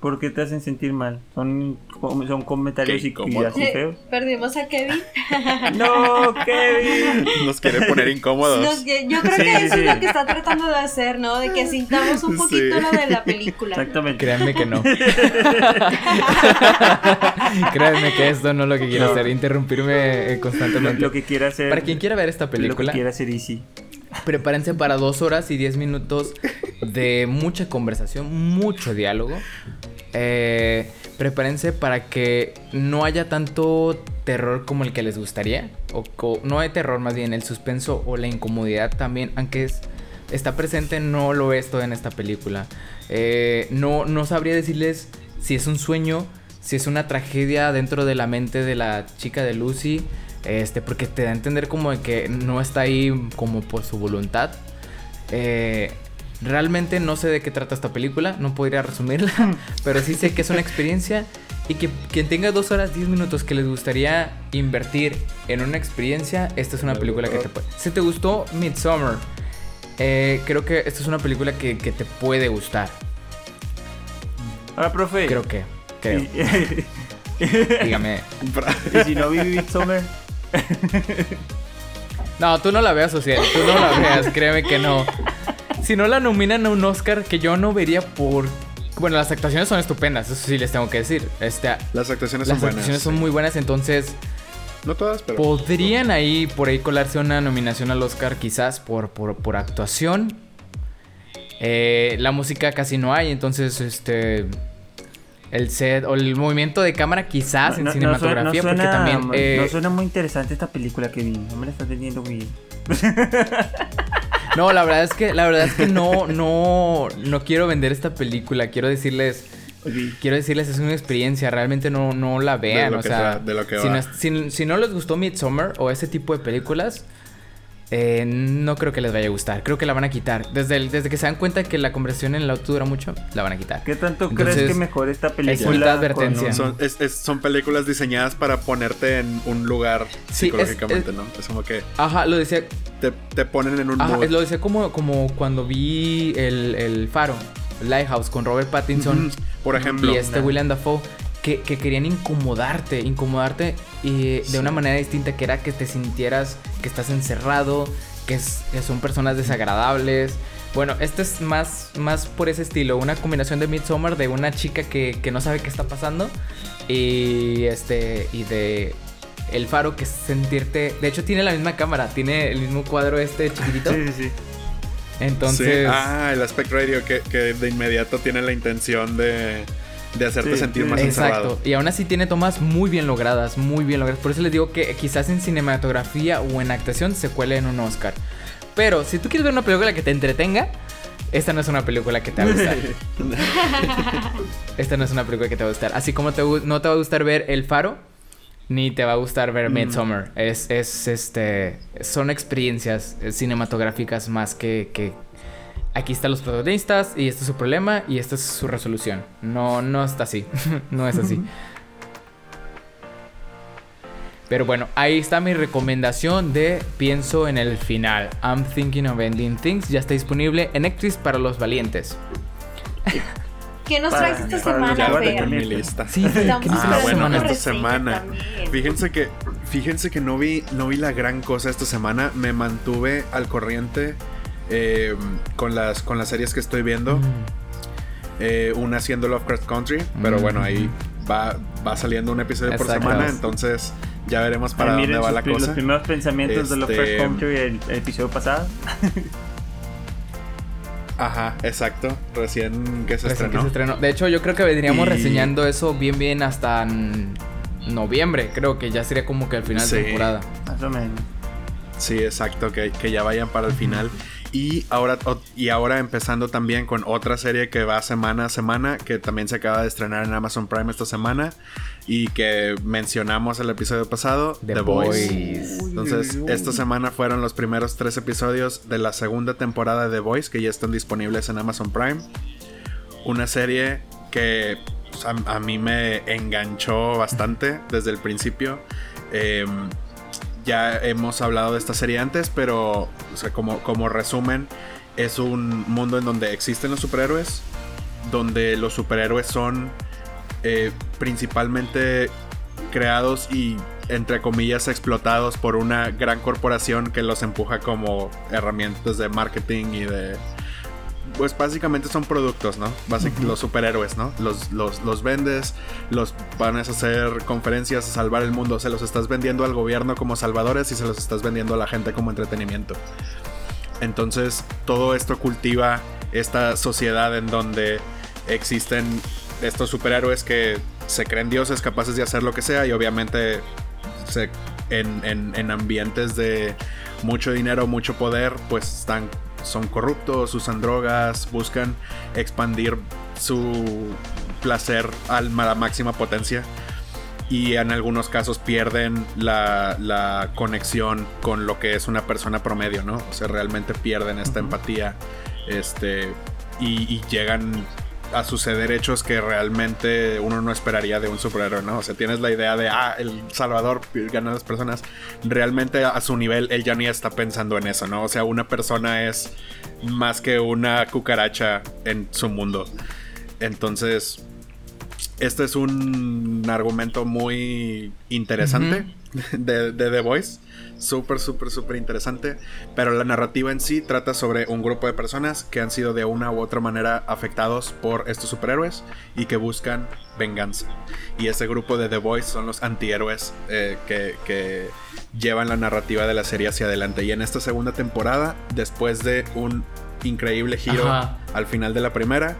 ¿Por qué te hacen sentir mal? Son, son comentarios Qué y, así feos. Perdimos a Kevin. ¡No, Kevin! Nos quiere poner incómodos. Nos- yo creo Sí, que eso sí. es lo que está tratando de hacer, ¿no? De que sintamos un poquito Sí. lo de la película. Exactamente. Créanme que no. Créanme que esto no es lo que quiero No. hacer, interrumpirme eh, constantemente. lo que quiera hacer. Para quien quiera ver esta Lo que película, quiera hacer Easy. Prepárense para dos horas y diez minutos de mucha conversación, mucho diálogo. Eh, prepárense para que no haya tanto terror como el que les gustaría. O, no hay terror, más bien el suspenso o la incomodidad también, aunque es, está presente, no lo es todo en esta película. Eh, no, no sabría decirles si es un sueño, si es una tragedia dentro de la mente de la chica de Lucy. Este, porque te da a entender como de que no está ahí como por su voluntad. Eh, realmente no sé de qué trata esta película, no podría resumirla, pero sí sé que es una experiencia y que quien tenga dos horas, 10 minutos que les gustaría invertir en una experiencia, esta es una película que te puede... Si te gustó Midsommar, eh, creo que esta es una película que, que te puede gustar. Ahora, profe. Creo que, creo. Dígame. y si no vi Midsommar, No, tú no la veas, social. Tú no la veas, créeme que no. Si no la nominan a un Oscar, que yo no vería por. Bueno, las actuaciones son estupendas, eso sí les tengo que decir. Este, Las actuaciones las son buenas. actuaciones son sí. muy buenas, entonces No todas, pero. podrían ahí por ahí colarse una nominación al Oscar, quizás por, por, por actuación. Eh, la música casi no hay, entonces este. El set o el movimiento de cámara, quizás en no cinematografía, suena- no porque también. eh, No suena muy interesante esta película que vi. No me la estás vendiendo muy bien. No, la verdad es que, la verdad es que no, no, no quiero vender esta película. Quiero decirles, quiero decirles es una experiencia. Realmente no, no la vean. lo o que sea, sea, de lo que si, va. no es- si- si no les gustó Midsommar o ese tipo de películas, eh, no creo que les vaya a gustar. Creo que la van a quitar. Desde, el- desde que se dan cuenta que la conversión en el auto dura mucho, la van a quitar. ¿Qué tanto Entonces, crees que mejore esta película? una con advertencia. Son, es- es- son películas diseñadas para ponerte en un lugar Sí, es- psicológicamente, es- ¿no? Es como que Ajá, lo decía. te, te ponen en un Ajá, mood. lo decía como, como cuando vi el, el Faro, Lighthouse, con Robert Pattinson. Por ejemplo, y este William Dafoe que, que querían incomodarte, incomodarte y de Sí. una manera distinta que era que te sintieras que estás encerrado, que, es- que son personas desagradables. Bueno, este es más, más por ese estilo, una combinación de Midsommar de una chica que, que no sabe qué está pasando y este y de El Faro que es sentirte, de hecho tiene la misma cámara, tiene el mismo cuadro este chiquitito. Sí, sí, sí. Entonces, Sí. Ah, el aspect radio que, que de inmediato tiene la intención de, de hacerte Sí, sentir más encerrado. Exacto, y aún así tiene tomas muy bien logradas, muy bien logradas. Por eso les digo que quizás en cinematografía o en actuación se cuele en un Oscar. Pero si tú quieres ver una película que te entretenga, esta no es una película que te va a gustar. esta no es una película que te va a gustar. Así como te no te va a gustar ver El Faro, ni te va a gustar ver Mm. Midsommar. Es, es, este, son experiencias eh, cinematográficas más que, que aquí están los protagonistas y este es su problema y esta es su resolución. No, no está así. no es así. Pero bueno, ahí está mi recomendación de Pienso en el final. I'm thinking of ending things. Ya está disponible en Netflix para los valientes. ¿Qué nos Para- traes esta semana, Ya tengo en mi lista. Sí, Estamos ¿qué nos Ah, traes esperando bueno, semana? esta semana. Fíjense que, fíjense que no vi, no vi la gran cosa esta semana. Me mantuve al corriente eh, con, las, con las series que estoy viendo. Mm. Eh, una siendo Lovecraft Country, pero Mm. bueno, ahí va, va saliendo un episodio por semana, entonces ya veremos para Ahí dónde va sus la pri- los cosa. primeros pensamientos de los Este- Country el, el episodio pasado. Ajá, exacto, recién que se Recién que estrenó. se estrenó. De hecho, yo creo que vendríamos Y- reseñando eso bien, bien hasta noviembre. Creo que ya sería como que al final Sí. de temporada. Más o menos. Sí, exacto, que, que ya vayan para el final. Y ahora, y ahora empezando también con otra serie que va semana a semana, que también se acaba de estrenar en Amazon Prime esta semana y que mencionamos el episodio pasado, The, The, Boys. Voice. Entonces, esta semana fueron los primeros tres episodios de la segunda temporada de The Voice que ya están disponibles en Amazon Prime. Una serie que pues, a, a mí me enganchó bastante desde el principio. Em, ya hemos hablado de esta serie antes, pero como resumen, es un mundo en donde existen los superhéroes, donde los superhéroes son eh, principalmente creados y entre comillas explotados por una gran corporación que los empuja como herramientas de marketing y de pues básicamente son productos, ¿no? Basic- Los superhéroes, ¿no? Los, los, los vendes, los van a hacer conferencias a salvar el mundo, se los estás vendiendo al gobierno como salvadores y se los estás vendiendo a la gente como entretenimiento. Entonces, todo esto cultiva esta sociedad en donde existen estos superhéroes que se creen dioses capaces de hacer lo que sea y obviamente se- en, en- en ambientes de mucho dinero, mucho poder, pues están, son corruptos, usan drogas, buscan expandir su placer a la máxima potencia y en algunos casos pierden la, la conexión con lo que es una persona promedio, ¿no? O sea, realmente pierden esta empatía este, y, y llegan a suceder hechos que realmente uno no esperaría de un superhéroe, ¿no? O sea, tienes la idea de, ah, el Salvador gana a las personas. Realmente a su nivel él ya ni está pensando en eso, ¿no? O sea, una persona es más que una cucaracha en su mundo. Entonces, este es un argumento muy interesante de, de The Voice. Súper, súper, súper interesante. Pero la narrativa en sí trata sobre un grupo de personas que han sido de una u otra manera afectados por estos superhéroes y que buscan venganza. Y ese grupo de The Voice son los antihéroes eh, que, que llevan la narrativa de la serie hacia adelante. Y en esta segunda temporada, después de un increíble giro Ajá. al final de la primera,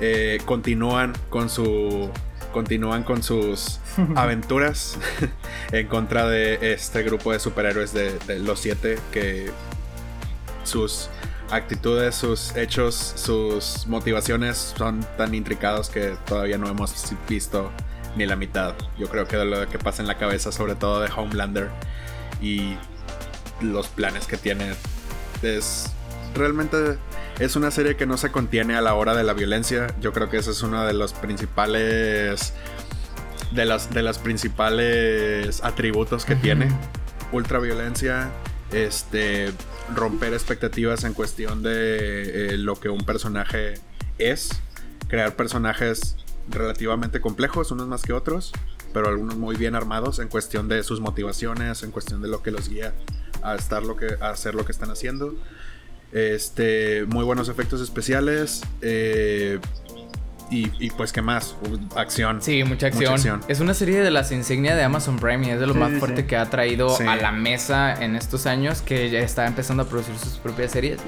eh, continúan con su continúan con sus aventuras en contra de este grupo de superhéroes de, de los siete que sus actitudes, sus hechos, sus motivaciones son tan intricados que todavía no hemos visto ni la mitad. Yo creo que de lo que pasa en la cabeza, sobre todo de Homelander. Y los planes que tiene. Es realmente es una serie que no se contiene a la hora de la violencia. Yo creo que ese es uno de los principales de las de las principales atributos que tiene. Ultraviolencia, este romper expectativas en cuestión de eh, lo que un personaje es, crear personajes relativamente complejos, unos más que otros, pero algunos muy bien armados en cuestión de sus motivaciones, en cuestión de lo que los guía a estar lo que a hacer lo que están haciendo. Este, muy buenos efectos especiales. Eh, y, pues, ¿qué más? Acción. Sí, mucha acción. Es una serie de las insignias de Amazon Prime y es de lo más fuerte que ha traído a la mesa en estos años que ya está empezando a producir sus propias series.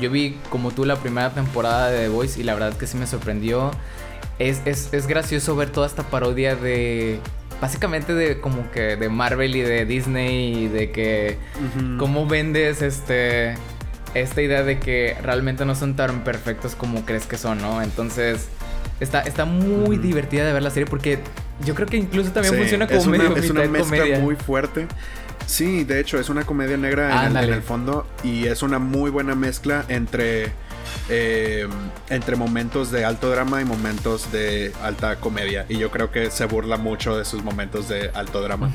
Yo vi como tú la primera temporada de The Voice y la verdad que sí me sorprendió. Es, es, gracioso ver toda esta parodia de básicamente de como que de Marvel y de Disney y de que cómo vendes este esta idea de que realmente no son tan perfectos como crees que son, ¿no? Entonces, está, está muy divertida de ver la serie porque yo creo que incluso también funciona como es una, es una mezcla muy fuerte. Sí, de hecho, es una comedia negra en el, fondo y es una muy buena mezcla entre. Eh, entre momentos de alto drama y momentos de alta comedia. Y yo creo que se burla mucho de sus momentos de alto drama.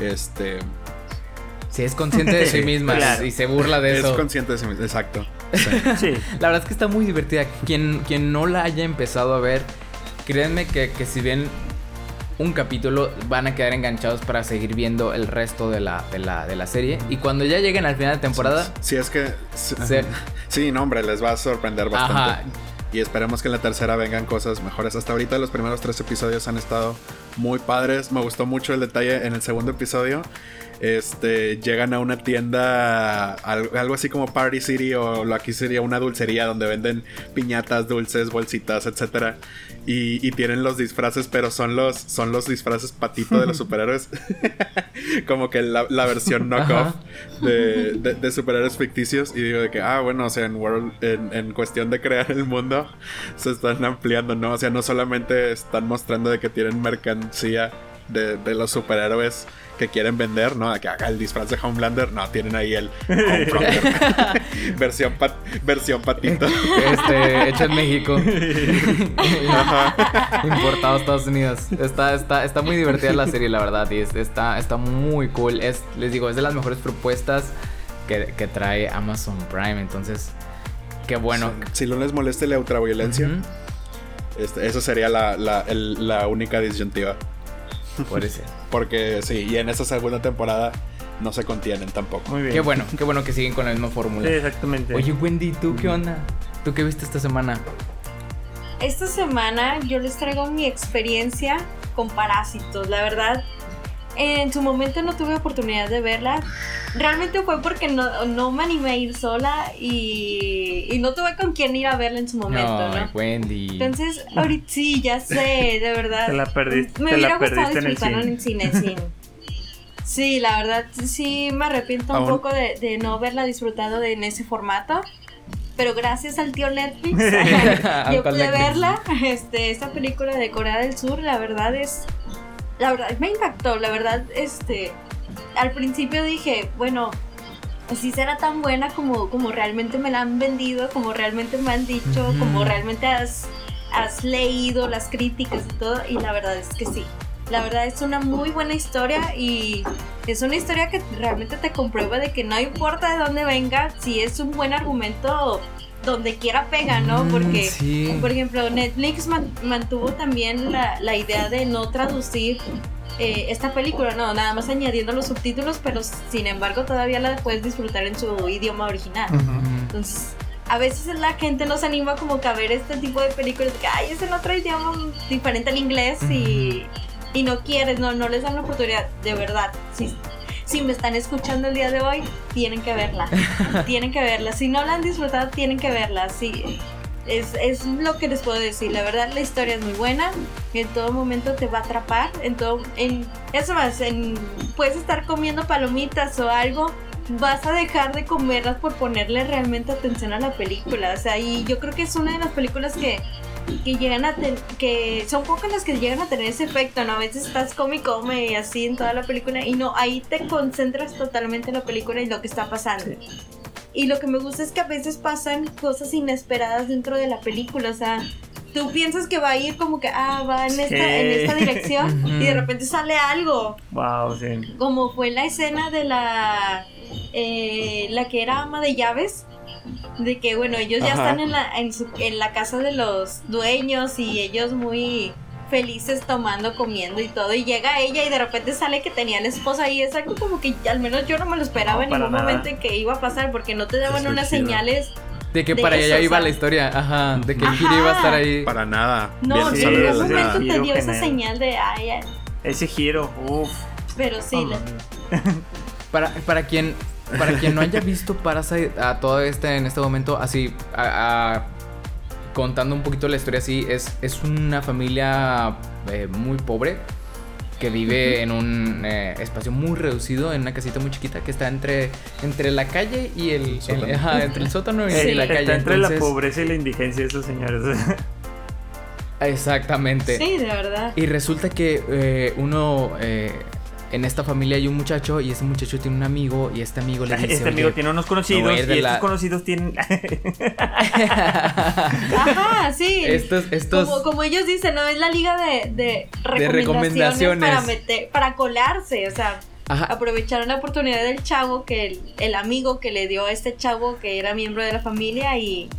Este. Sí, es consciente de sí misma y se burla de eso. Es consciente de sí misma, exacto. Sí. La verdad es que está muy divertida. Quien, quien no la haya empezado a ver, créanme que, si ven un capítulo van a quedar enganchados para seguir viendo el resto de la, de la, serie. Y cuando ya lleguen al final de temporada... Sí, es que... Sí, no, hombre, les va a sorprender bastante. Y esperemos que en la tercera vengan cosas mejores. Hasta ahorita los primeros tres episodios han estado muy padres. Me gustó mucho el detalle en el segundo episodio este, llegan a una tienda, algo así como Party City o lo aquí sería una dulcería donde venden piñatas, dulces, bolsitas, etcétera. Y, tienen los disfraces, pero son los, son los disfraces patito de los superhéroes. como que la, versión knockoff de, de, superhéroes ficticios. Y digo de que, ah, bueno, o sea, en, world, en, cuestión de crear el mundo, se están ampliando, ¿no? O sea, no solamente están mostrando de que tienen mercancía de, de los superhéroes que quieren vender, ¿no? Que haga el disfraz de Homelander, no, tienen ahí el versión, versión patito. Este, hecho en México. Importado a Estados Unidos. Está, está, está muy divertida la serie, la verdad. Y está, está muy cool. Es, les digo, es de las mejores propuestas que, trae Amazon Prime. Entonces, qué bueno. Si no les moleste la ultraviolencia, este, eso sería la, la, la única disyuntiva. Puede ser. Porque sí, y en esta segunda temporada no se contienen tampoco. Muy bien. Qué bueno, qué bueno que siguen con la misma fórmula. Sí, exactamente. Oye, Wendy, ¿tú qué onda? ¿Tú qué viste esta semana? Esta semana yo les traigo mi experiencia con Parásitos. La verdad, en su momento no tuve oportunidad de verla. Realmente fue porque no, me animé a ir sola y, y, no tuve con quién ir a verla en su momento, ¿no? Wendy. Entonces, ahorita sí, ya sé, de verdad. Te la perdiste. Me hubiera gustado disfrutarlo en el cine, sí. Sí, la verdad, sí me arrepiento un poco de, de, no haberla disfrutado de, en ese formato. Pero gracias al tío Netflix, yo pude verla. Este, esta película de Corea del Sur, la verdad es la verdad me impactó, la verdad, este, al principio dije, bueno, si será tan buena como, como realmente me la han vendido, como realmente me han dicho, como realmente has, has leído las críticas y todo, y la verdad es que sí. La verdad es una muy buena historia y es una historia que realmente te comprueba de que no importa de dónde venga, si es un buen argumento, donde quiera pega, ¿no? Mm, Porque, por ejemplo, Netflix mantuvo también la, idea de no traducir eh, esta película, no, nada más añadiendo los subtítulos, pero sin embargo todavía la puedes disfrutar en su idioma original. Entonces, a veces la gente nos anima como que a ver este tipo de películas que, ay, es en otro idioma diferente al inglés y, y no quieres, no, no les dan la oportunidad, de verdad. Si, si me están escuchando el día de hoy, tienen que verla. tienen que verla. Si no la han disfrutado, tienen que verla. Sí. Es, es, lo que les puedo decir. La verdad, la historia es muy buena. En todo momento te va a atrapar. En todo, en, eso más, en, puedes estar comiendo palomitas o algo. Vas a dejar de comerlas por ponerle realmente atención a la película. O sea, y yo creo que es una de las películas que que llegan a tener, que son pocas las que llegan a tener ese efecto, ¿no? A veces estás come y come y así en toda la película y no, ahí te concentras totalmente en la película y lo que está pasando. Y lo que me gusta es que a veces pasan cosas inesperadas dentro de la película, o sea, tú piensas que va a ir como que, ah, va en esta, en esta dirección y de repente sale algo. Wow, sí. Como fue la escena de la, eh, la que era ama de llaves de que bueno, ellos ya están en la, en, su, en la casa de los dueños y ellos muy felices tomando, comiendo y todo. Y llega ella y de repente sale que tenía la esposa y es algo como que al menos yo no me lo esperaba en ningún momento en que iba a pasar porque no te daban unas señales. De que para allá iba la historia, ajá, de que Kiri iba a estar ahí. Para nada. No, en ningún momento te dio esa señal de ay, Ese giro, uff. Pero sí. para, para quien para quien no haya visto Parasite a todo este en este momento, así, contando un poquito la historia así, es, es una familia eh, muy pobre que vive en un eh, espacio muy reducido, en una casita muy chiquita que está entre, entre la calle y el, entre el sótano y, la calle. entre la pobreza y la indigencia esos señores. Exactamente. Sí, de verdad. Y resulta que eh, uno en esta familia hay un muchacho y ese muchacho tiene un amigo y este amigo le dice este amigo tiene unos conocidos y estos conocidos tienen ajá sí. Estos, estos... Como, como, ellos dicen no es la liga de, de recomendaciones, Para, meter, para colarse o sea aprovecharon la oportunidad del chavo que el, amigo que le dio a este chavo que era miembro de la familia y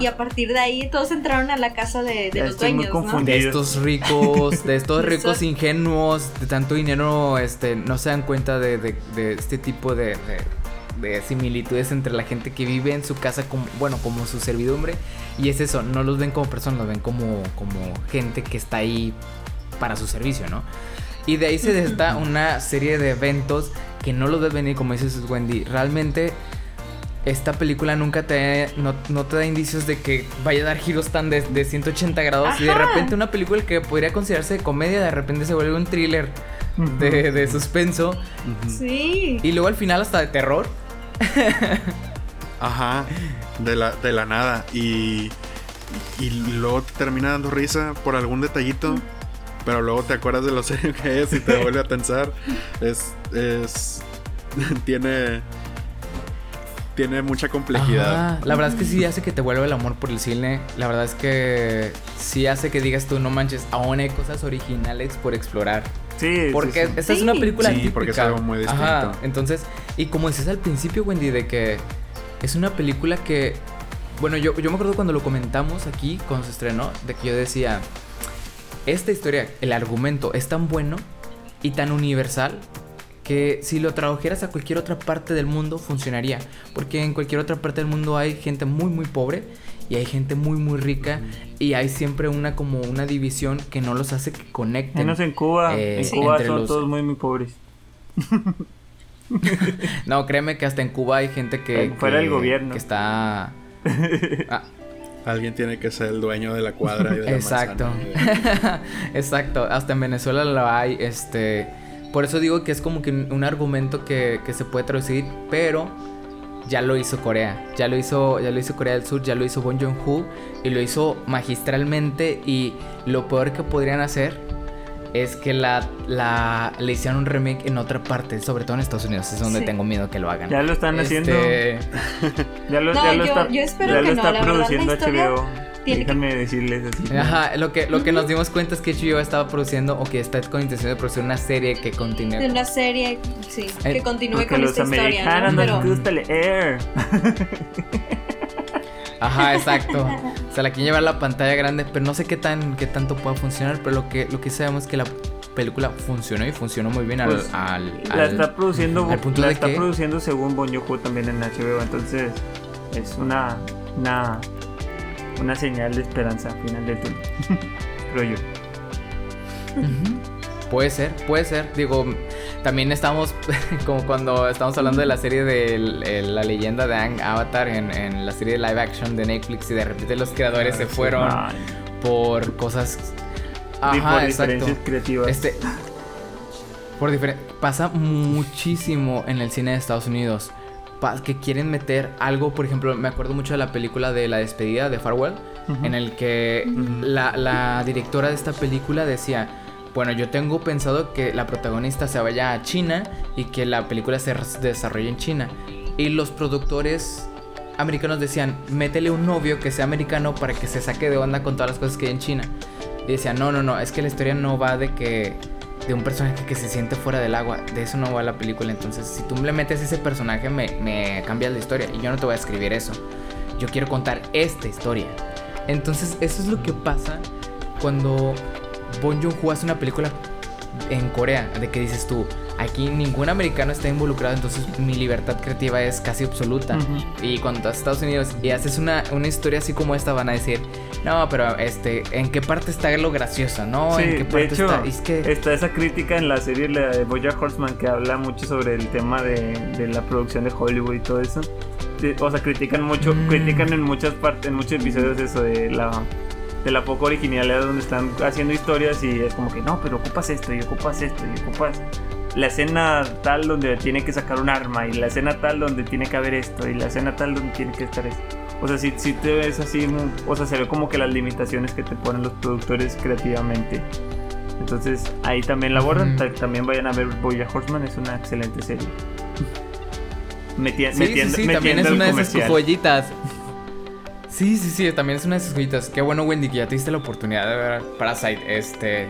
y a partir de ahí todos entraron a la casa de, los dueños de estos ricos de estos ricos ingenuos de tanto dinero este no se dan cuenta de, este tipo de, de similitudes entre la gente que vive en su casa como bueno como su servidumbre. Y es eso no los ven como personas los ven como como gente que está ahí para su servicio no y de ahí se desata una serie de eventos que no los ves venir, como dices Wendy. Realmente esta película nunca te, no, te da indicios de que vaya a dar giros tan de, 180 grados. Y de repente una película que podría considerarse de comedia, de repente se vuelve un thriller de, suspenso. Sí. Y luego al final hasta de terror. Ajá, de la, de la nada. Y, y luego te termina dando risa por algún detallito pero luego te acuerdas de lo serio que es y te vuelve a tensar. Es. es tiene. Tiene mucha complejidad. La verdad es que sí hace que te vuelva el amor por el cine. La verdad es que sí hace que digas tú, no manches, aún hay cosas originales por explorar. Sí, porque esta es una película sí, porque es algo muy distinto. Ajá, entonces, y como dices al principio, Wendy, de que es una película que, bueno, yo, yo me acuerdo cuando lo comentamos aquí, cuando se estrenó, de que yo decía, esta historia, el argumento es tan bueno y tan universal que si lo tradujeras a cualquier otra parte del mundo funcionaría. Porque en cualquier otra parte del mundo hay gente muy muy pobre y hay gente muy muy rica y hay siempre una como una división que no los hace que conecten. Menos en Cuba. Eh, en Cuba son todos muy muy pobres. no, créeme que hasta en Cuba hay gente que... Fuera del gobierno. Que está... Ah, Alguien tiene que ser el dueño de la cuadra y de la Exacto. Exacto. Hasta en Venezuela lo hay. Este. Por eso digo que es como que un argumento que, que, se puede traducir, pero ya lo hizo Corea. Ya lo hizo, ya lo hizo Corea del Sur, ya lo hizo Bon Joon-ho y lo hizo magistralmente. Y lo peor que podrían hacer es que la, la, le hicieron un remake en otra parte, sobre todo en Estados Unidos, es donde tengo miedo que lo hagan. Ya lo están haciendo. Este, ya lo, no, ya lo yo, está, yo espero ya que lo está produciendo HBO. Déjame decirles así. Ajá, lo que, lo que nos dimos cuenta es que HBO estaba produciendo o que está con intención de producir una serie que continúe. De una serie, sí, eh, que continúe con esta historia. ¿no? Pero... nos gusta leer. Ajá, exacto. O sea, la quieren llevar a la pantalla grande, pero no sé qué tan qué tanto pueda funcionar, pero lo que lo que sabemos es que la película funcionó y funcionó muy bien al, pues, la está produciendo la está produciendo según Bon también en HBO, entonces es una una una señal de esperanza al final del túnel. Creo yo. Puede ser, puede ser. Digo, también estamos, como cuando estamos hablando de la serie de la leyenda de Ang Avatar en, la serie de live action de Netflix y de repente los creadores se fueron por cosas... Ajá, por diferencias creativas. Este, por pasa muchísimo en el cine de Estados Unidos. Que quieren meter algo, por ejemplo, me acuerdo mucho de la película de La despedida de Farewell, en el que la, la directora de esta película decía, bueno, yo tengo pensado que la protagonista se vaya a China y que la película se desarrolle en China. Y los productores americanos decían, métele un novio que sea americano para que se saque de onda con todas las cosas que hay en China. Y decían, no, no, no, es que la historia no va de que de un personaje que se siente fuera del agua. De eso no va la película. Entonces, si tú le metes ese personaje, me, me cambias la historia. Y yo no te voy a escribir eso. Yo quiero contar esta historia. Entonces, eso es lo que pasa cuando Bon Joon-ho hace una película en Corea. De que dices tú, Aquí ningún americano está involucrado, entonces mi libertad creativa es casi absoluta. Y cuando estás a Estados Unidos y haces una, una historia así como esta, van a decir, no, pero este, ¿en qué parte está lo gracioso? ¿No? ¿En qué parte está? Es que... Está esa crítica en la serie de Boya Horseman que habla mucho sobre el tema de, de la producción de Hollywood y todo eso. O sea, critican mucho, mm. critican en muchas partes, en muchos episodios eso de la de la poca originalidad donde están haciendo historias y es como que no, pero ocupas esto y ocupas esto y ocupas la escena tal donde tiene que sacar un arma y la escena tal donde tiene que haber esto y la escena tal donde tiene que estar esto. O sea, si, si te ves así, o sea, se ve como que las limitaciones que te ponen los productores creativamente. Entonces ahí también la abordan. También vayan a ver Boya Horseman, es una excelente serie. Meti metiendo, sí, sí, también es una de esas joyitas. Sí, sí, sí, también es una de esas joyitas. Qué bueno, Wendy, que ya te diste la oportunidad de ver Parasite. Este,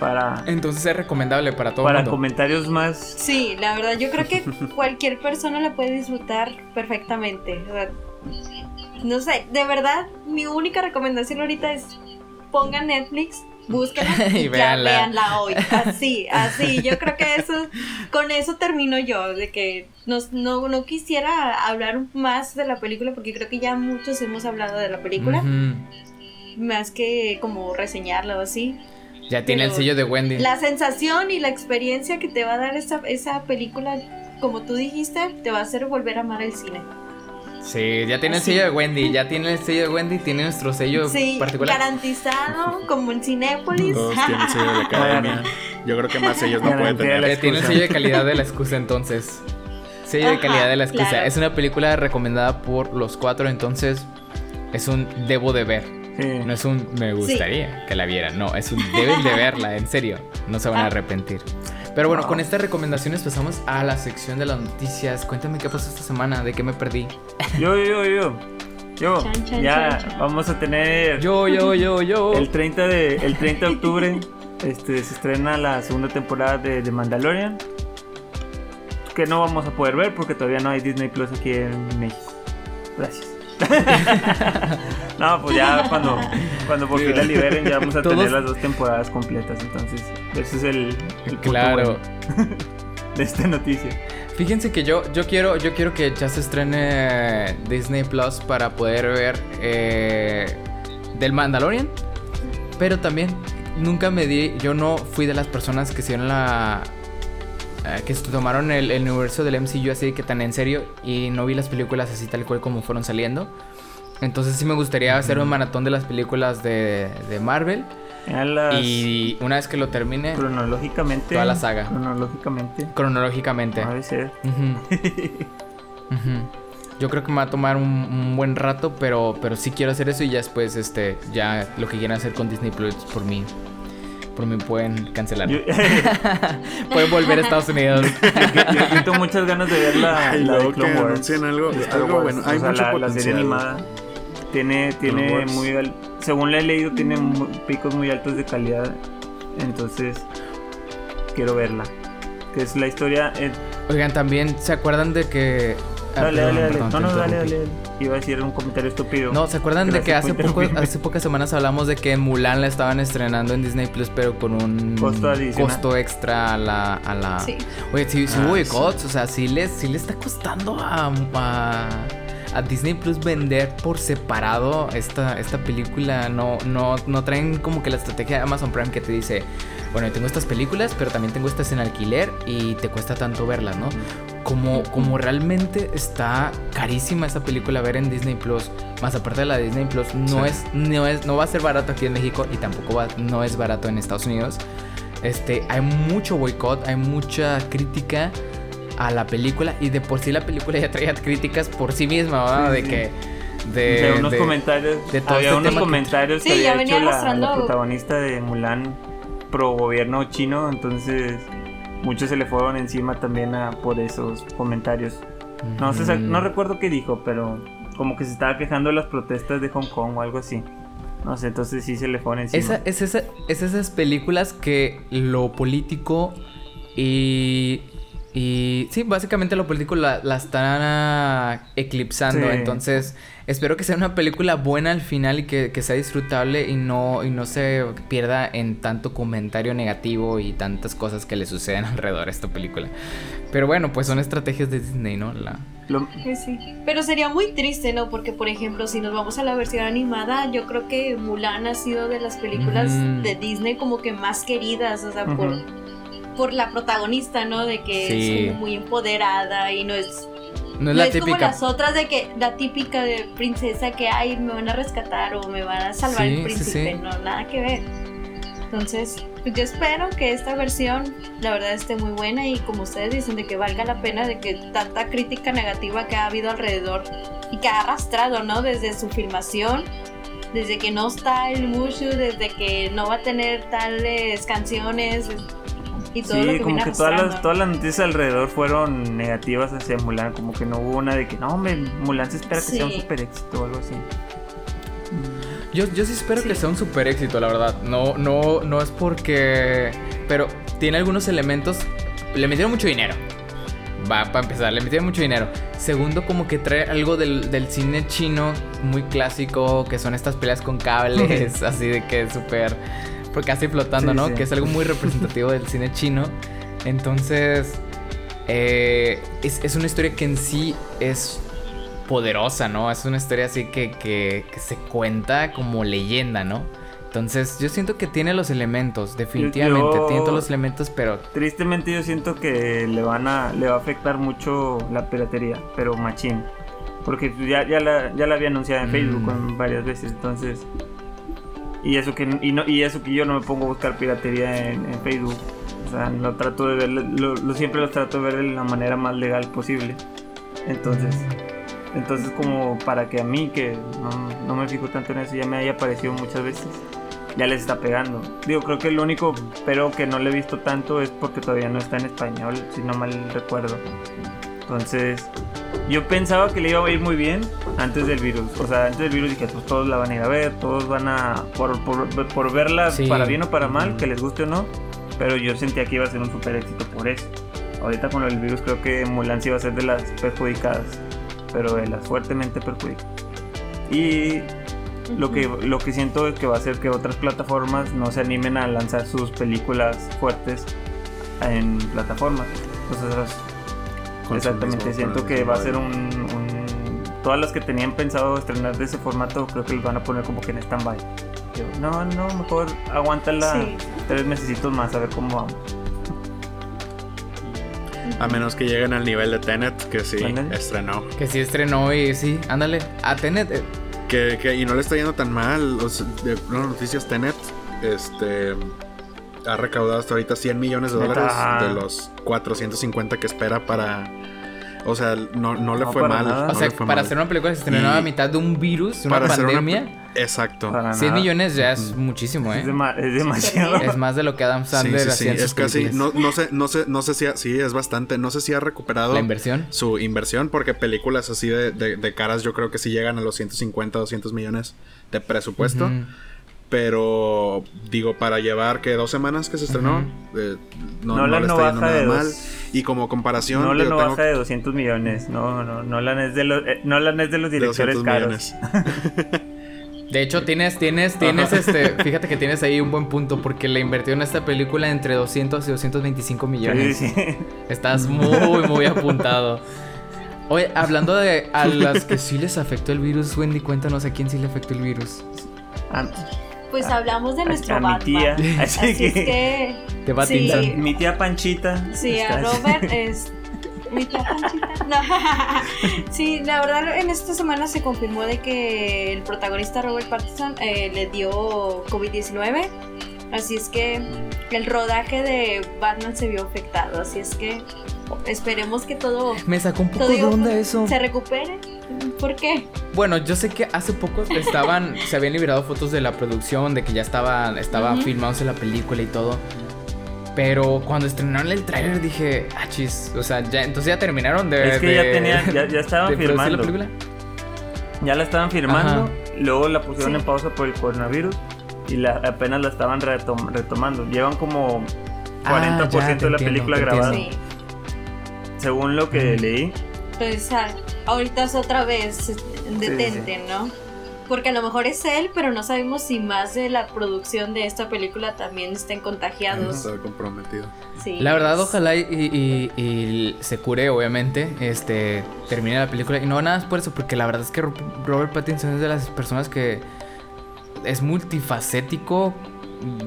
para... Entonces es recomendable para todo Para comentarios más... Sí, la verdad, yo creo que cualquier persona la puede disfrutar perfectamente. no sé, de verdad, mi única recomendación ahorita es pongan Netflix, búsquenla y, ya véanla hoy. Así, así. Yo creo que eso, con eso termino yo, de que no, no, quisiera hablar más de la película porque creo que ya muchos hemos hablado de la película. Más que como reseñarla o así. Ya tiene el sello de Wendy. La sensación y la experiencia que te va a dar esa, esa película, como tú dijiste, te va a hacer volver a amar el cine. Sí, ya tiene el sello de Wendy, ya tiene el sello de Wendy, tiene nuestro sello sí, particular. garantizado, como en Cinépolis. Todos tienen sello de la academia. Yo creo que más sellos no pueden tener. Tiene el sello de calidad de la excusa entonces. Sello de calidad de la excusa. Es una película recomendada por los cuatro, entonces es un debo de ver. No es un me gustaría que la vieran, no, es un deben de verla, en serio, no se van a ah. arrepentir. Pero bueno, con estas recomendaciones pasamos a la sección de las noticias. Cuéntame qué pasó esta semana, de qué me perdí. Yo, yo, yo. Yo, ya vamos a tener. Yo, yo, yo, yo. El 30 de, el 30 de octubre este, se estrena la segunda temporada de, de Mandalorian. Que no vamos a poder ver porque todavía no hay Disney Plus aquí en México. Gracias. no, pues ya cuando, cuando por fin la liberen ya vamos a tener las dos temporadas completas. Entonces, ese es el, el claro. de esta noticia. Fíjense que yo, yo quiero, yo quiero que ya se estrene Disney Plus para poder ver eh, del Mandalorian. Pero también nunca me di, yo no fui de las personas que hicieron la, eh, que tomaron el, universo del MCU así que tan en serio y no vi las películas así tal cual como fueron saliendo. Entonces sí me gustaría hacer un maratón de las películas de, de Marvel. Y una vez que lo termine... Cronológicamente. Toda la saga. Cronológicamente. Cronológicamente. A ser. Yo creo que me va a tomar un, buen rato, pero, pero sí quiero hacer eso y ya después este, ya lo que quieran hacer con Disney Plus por mí por mí pueden cancelar. pueden volver a Estados Unidos. yo, tengo muchas ganas de ver la, la de Clone Wars. algo, algo bueno. Hay mucho la, la, serie animada tiene, tiene muy según le he leído, tiene picos muy altos de calidad. Entonces, quiero verla. Que es la historia. Oigan, también se acuerdan de que Ah, dale, dale, dale. no, no, dale, dale, Iba a decir un comentario estúpido. No, ¿se acuerdan de que hace, poco, hace pocas semanas hablamos de que Mulan la estaban estrenando en Disney Plus, pero con un costo, extra a la. A la... Sí. Oye, si, si ah, o sea, sí le, sí le está costando a, a, Disney Plus vender por separado esta, esta película. No, no, no traen como que la estrategia de Amazon Prime que te dice bueno, tengo estas películas, pero también tengo estas en alquiler y te cuesta tanto verlas, ¿no? Como, como realmente está carísima esa película ver en Disney Plus, más aparte de la Disney Plus, no, es, no, es, no va a ser barato aquí en México y tampoco va, no es barato en Estados Unidos. Este, hay mucho boicot, hay mucha crítica a la película y de por sí la película ya traía críticas por sí misma, ¿verdad? de que de, unos comentarios. había este unos comentarios que había hecho la, protagonista de Mulan pro gobierno chino, entonces muchos se le fueron encima también a, por esos comentarios. No sé, no recuerdo qué dijo, pero como que se estaba quejando de las protestas de Hong Kong o algo así. No sé, entonces sí se le fueron encima. Esa, es, esa, es esas películas que lo político y y sí, básicamente lo político la, la están eclipsando. Entonces, espero que sea una película buena al final y que, sea disfrutable y no, y no se pierda en tanto comentario negativo y tantas cosas que le suceden alrededor a esta película. Pero bueno, pues son estrategias de Disney, ¿no? La... Sí. Pero sería muy triste, ¿no? Porque, por ejemplo, si nos vamos a la versión animada, yo creo que Mulan ha sido de las películas de Disney como que más queridas, o sea, por por la protagonista, ¿no? De que es muy empoderada y no es no es, la típica. como las otras de que la típica de princesa que ay me van a rescatar o me van a salvar el príncipe, no nada que ver. Entonces, pues yo espero que esta versión la verdad esté muy buena y como ustedes dicen de que valga la pena de que tanta crítica negativa que ha habido alrededor y que ha arrastrado, ¿no? Desde su filmación, desde que no está el Mushu, desde que no va a tener tales canciones, sí, como que todas las, todas las noticias alrededor fueron negativas hacia Mulan, como que no hubo una de que no, me, Mulan se espera que sea un super éxito o algo así. Yo, yo sí espero que sea un super éxito, la verdad. No, no, no es porque. Pero tiene algunos elementos. Le metieron mucho dinero. Va, para empezar, le metieron mucho dinero. Segundo, como que trae algo del, del cine chino muy clásico, que son estas peleas con cables, así de que es súper casi flotando, ¿no? Que es algo muy representativo del cine chino. Entonces, eh, es, una historia que en sí es poderosa, ¿no? Es una historia así que, que, se cuenta como leyenda, ¿no? Entonces, yo siento que tiene los elementos, definitivamente, tiene todos los elementos, pero... Tristemente yo siento que le van a, le va a afectar mucho la piratería, pero machín. Porque ya, ya, la, ya la había anunciado en Facebook mm. varias veces, entonces y eso que, y no, y eso que yo no me pongo a buscar piratería en, Facebook. O sea, lo trato de ver, lo, siempre lo trato de ver de la manera más legal posible. Entonces, entonces como para que a mí, que no, me fijo tanto en eso, ya me haya aparecido muchas veces, ya les está pegando. Digo, creo que el único pero que no le he visto tanto es porque todavía no está en español, si no mal recuerdo. Entonces, yo pensaba que le iba a ir muy bien antes del virus. O sea, antes del virus dije, pues todos la van a ir a ver, todos van a, por, por, verla para bien o para mal, que les guste o no. Pero yo sentía que iba a ser un super éxito por eso. Ahorita con el virus creo que Mulan sí va a ser de las perjudicadas, pero de las fuertemente perjudicadas. Y lo que, lo que siento es que va a hacer que otras plataformas no se animen a lanzar sus películas fuertes en plataformas. Entonces, Exactamente, siento que va a ser un, Todas las que tenían pensado estrenar de ese formato, creo que los van a poner como que en stand-by. No, no, mejor aguántala tres meses más a ver cómo vamos. A menos que lleguen al nivel de Tenet, que sí estrenó. Que sí estrenó y sí, ándale. A Tenet. Eh. Que, que, y no le está yendo tan mal. de unas noticias, Tenet este, ha recaudado hasta ahorita 100 millones de dólares de los 450 que espera para... O sea, no, no le fue mal. o sea, para hacer una película que se estrenó a mitad de un virus, una pandemia. Exacto. 100 millones ya es muchísimo, ¿eh? Es, demasiado. Es más de lo que Adam Sandler sí, sí, sí. Es casi, no, no, sé, no sé, no sé si sí, es bastante. No sé si ha recuperado la inversión. Su inversión, porque películas así de, de, caras yo creo que sí llegan a los 150, 200 millones de presupuesto. Pero digo, para llevar que dos semanas que se estrenó, eh, no, no, le está nada mal. Y como comparación. No no baja de 200 millones. No, no, Nolan es de los, eh, es de los directores caros. De hecho, tienes, tienes, tienes este. Fíjate que tienes ahí un buen punto porque le invirtió en esta película entre 200 y 225 millones. Sí, sí. Estás muy, muy apuntado. Oye, hablando de a las que sí les afectó el virus, Wendy, cuéntanos a quién sí le afectó el virus. Ah, pues hablamos de nuestro Batman. Mi tía. Así, que, sí, Mi tía Panchita. Sí, a Robert es. Mi tía Panchita. No. sí, la verdad en esta semana se confirmó de que el protagonista Robert Pattinson eh, le dio COVID-19. Así es que el rodaje de Batman se vio afectado. Así es que esperemos que todo. Me sacó un poco de onda eso. Se recupere. ¿Por qué? Bueno, yo sé que hace poco estaban, se habían liberado fotos de la producción, de que ya estaba, estaba filmándose la película y todo. Pero cuando estrenaron el tráiler dije, ah, chis, o sea, ya, entonces ya terminaron de. Es que ya tenían, ya, ya estaban la película. Ya la estaban filmando, luego la pusieron en pausa por el coronavirus y la, apenas la estaban retomando. Llevan como 40% ah, de la película grabada. Sí. Según lo que leí. Entonces, ah, ahorita es otra vez detente, ¿no? Porque a lo mejor es él, pero no sabemos si más de la producción de esta película también estén contagiados. Está comprometido. Sí. La verdad, ojalá y, se cure, obviamente, este, termine la película. Y no nada más por eso, porque la verdad es que Robert Pattinson es de las personas que es multifacético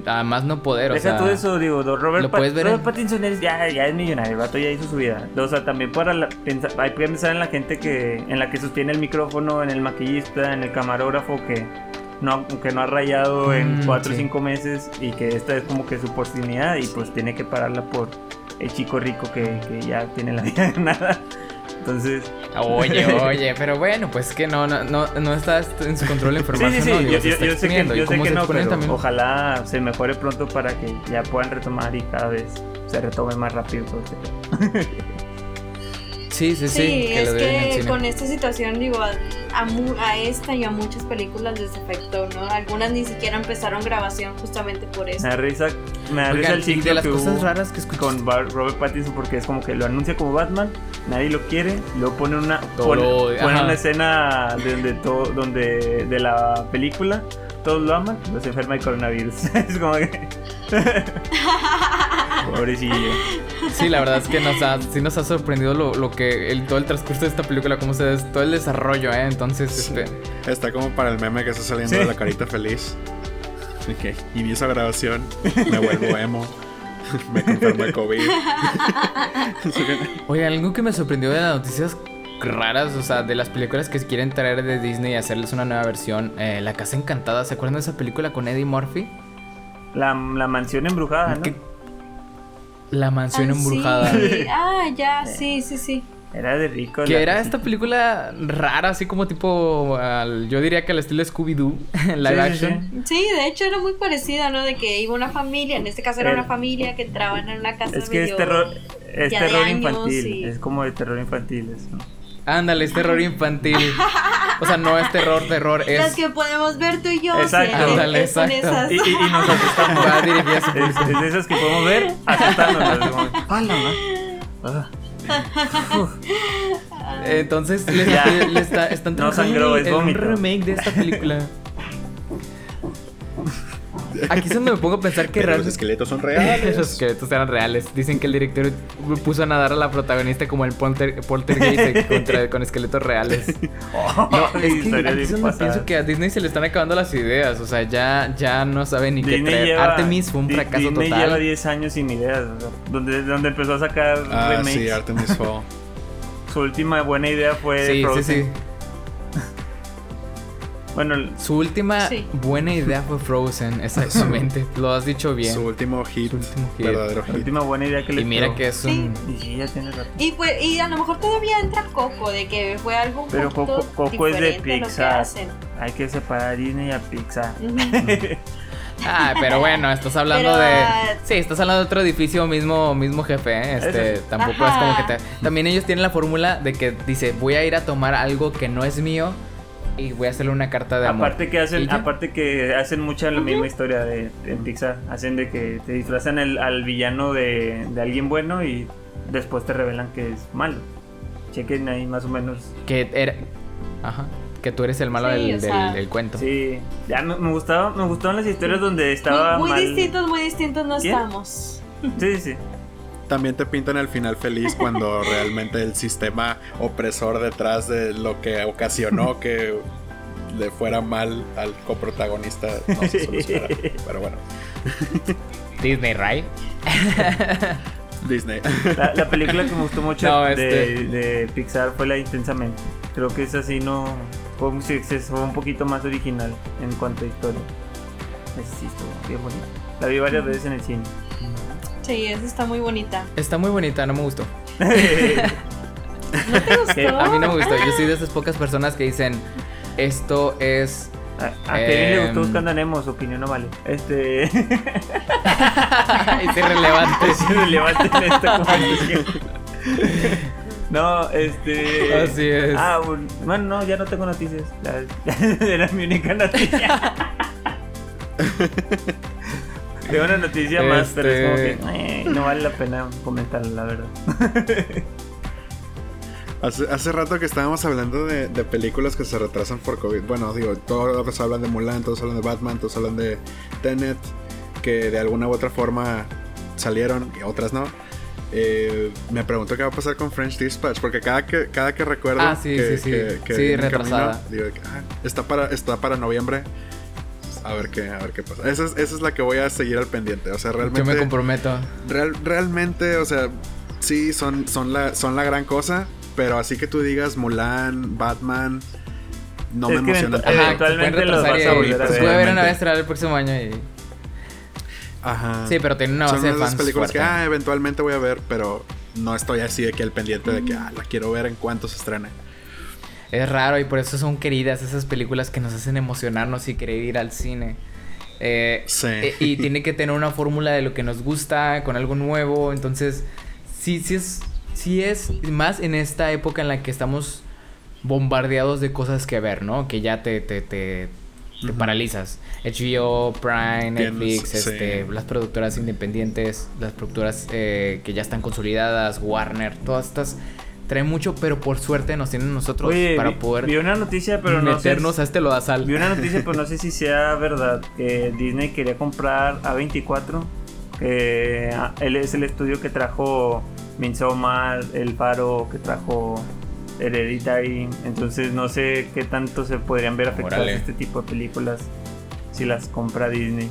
además no poder, o Deja todo eso, digo, Robert, Pattinson es, ya, ya es millonario, el vato ya hizo su vida. O sea, también para pensar, hay que pensar en la gente que, en la que sostiene el micrófono, en el maquillista, en el camarógrafo que no, que no ha rayado en 4 o 5 meses y que esta es como que su oportunidad y pues tiene que pararla por el chico rico que, que ya tiene la vida de nada. Entonces. Oye, oye, pero bueno, pues que no, no, no, está en su control la información. Sí, sí, sí. yo, sé que, yo sé que no, pero ojalá se mejore pronto para que ya puedan retomar y cada vez se retome más rápido todo este Sí, sí, sí. Sí, es que con esta situación, digo, a, a, esta y a muchas películas les afectó, ¿no? Algunas ni siquiera empezaron grabación justamente por eso. Me da risa, me da risa el ciclo de las cosas raras que escuché con Robert Pattinson porque es como que lo anuncia como Batman, nadie lo quiere, luego pone una, pone, una escena de, todo, donde de la película todos lo aman, pero se enferma de coronavirus. es como que. Pobrecillo. Sí, la verdad es que nos ha, sí nos ha sorprendido lo, que el, todo el transcurso de esta película, cómo se todo el desarrollo, ¿eh? Entonces, este. Está como para el meme que está saliendo de la carita feliz. Okay. Y vi esa grabación, me vuelvo emo. me confirmo el COVID. Oye, algo que me sorprendió de las noticias raras, o sea, de las películas que quieren traer de Disney y hacerles una nueva versión. Eh, la Casa Encantada, ¿se acuerdan de esa película con Eddie Murphy? La, mansión embrujada, ¿no? La mansión embrujada. Ah, ya, sí, sí, sí. Era de rico. Que era esta película rara, así como tipo, yo diría que al estilo Scooby-Doo, live sí, action. Sí. de hecho era muy parecida, ¿no? De que iba una familia, en este caso era una familia que entraba en una casa Es que es terror, es terror infantil, es como de terror infantil eso. Ándale, es terror infantil. O sea, no es terror, terror, es. Las que podemos ver tú y yo. Exacto. Ándale, exacto. Esas. Y, y, y, nos asustamos. Va es, es, de esas que podemos ver asustándonos. ¡Hala, ah. Entonces, le, le, está, están no sangró, es un remake de esta película. Aquí es donde me pongo a pensar que Los esqueletos son reales. los esqueletos eran reales. Dicen que el director puso a nadar a la protagonista como el polter, poltergeist contra, con esqueletos reales. no, es que aquí es donde pienso que a Disney se le están acabando las ideas. O sea, ya, ya no sabe ni qué traer. Artemis fue un fracaso Disney total. lleva 10 años sin ideas. donde, donde empezó a sacar ah, remakes. Sí, Artemis Fall. Su última buena idea fue sí, Sí, sí. Bueno, su última buena idea fue Frozen, exactamente. Lo has dicho bien. Su último hit, verdadero hit. La última buena idea que le Y mira que es un... Sí. ya tienes razón. Y, pues, y a lo mejor todavía entra Coco, de que fue algo un Pero Coco, Coco es de Pixar. Hay que separar a Disney y a Pixar. Ah, pero bueno, estás hablando de. Sí, estás hablando de otro edificio, mismo, mismo jefe, ¿eh? Este, tampoco es como que te. También ellos tienen la fórmula de que dice, voy a ir a tomar algo que no es mío y voy a hacerle una carta de amor. Aparte que hacen, aparte que hacen mucha la misma historia de, Pixar. Hacen de que te disfrazan el, al villano de, alguien bueno y después te revelan que es malo. Chequen ahí más o menos. Que era. Ajá. Que tú eres el malo del, del, cuento. Sí. Ya me, gustaba, me gustaban las historias donde estaba. Muy, muy distintos, muy distintos no estamos. Sí, sí también te pintan el final feliz cuando realmente el sistema opresor detrás de lo que ocasionó que le fuera mal al coprotagonista no se solucionará. Pero bueno. Disney, right? Disney. La, película que me gustó mucho este de, Pixar fue la Intensamente. Creo que es así, no. Fue, fue un poquito más original en cuanto a historia. Sí, bien La vi varias veces en el cine. Sí, esa está muy bonita. Está muy bonita, no me gustó. ¿No te gustó? A mí no me gustó. Yo soy de esas pocas personas que dicen, esto es... A, a Kevin le gustó Em. Buscando a Nemo, su opinión no vale. Este. es irrelevante. es irrelevante en esta conversación. No, este. Así es. Ah, bueno, bueno, no, ya no tengo noticias. La- Era mi única noticia. Tengo una noticia más, pero es como que Este- eh, no vale la pena comentarla, la verdad. Hace, hace rato que estábamos hablando de, de películas que se retrasan por COVID. Bueno, digo, todos hablan de Mulan, todos hablan de Batman, todos hablan de Tenet, que de alguna u otra forma salieron y otras no. Eh, me pregunto qué va a pasar con French Dispatch, porque cada que, cada que recuerdo Ah, sí, que, sí, sí. que- que Sí, retrasada. camino, digo, ah, está, para, está para noviembre. A ver qué, a ver qué pasa. Esa es, esa es la que voy a seguir al pendiente. O sea, Yo realmente. me comprometo. Real- realmente, o sea, sí, son, son, la, son la gran cosa, pero así que tú digas Mulan, Batman, no Es me que emocionan. event- Ajá, eventualmente los vas a volver a pues ver. puede haber una vez el próximo año y... Ajá. Sí, pero tiene una son base de de fans películas que fuerte. ah, eventualmente voy a ver, pero no estoy así de que al pendiente de que ah, la quiero ver en cuanto se estrene. Es raro y por eso son queridas esas películas que nos hacen emocionarnos y querer ir al cine. Eh, Sí. eh, y tiene que tener una fórmula de lo que nos gusta, con algo nuevo. Entonces, sí, sí es, sí es más en esta época en la que estamos bombardeados de cosas que ver, ¿no? Que ya te, te, te, te paralizas. HBO, Prime, Tienes- Netflix, sí. este, las productoras independientes, las productoras eh, que ya están consolidadas, Warner, todas estas traen mucho, pero por suerte nos tienen nosotros Oye, para vi, poder vi una noticia, pero no sé. meternos a este lodazal. Vi una noticia, pero no sé si sea verdad. Que Disney quería comprar A24. Que ah, él es el estudio que trajo Midsommar, El Faro, que trajo Hereditary. Entonces no sé qué tanto se podrían ver afectadas este tipo de películas si las compra Disney.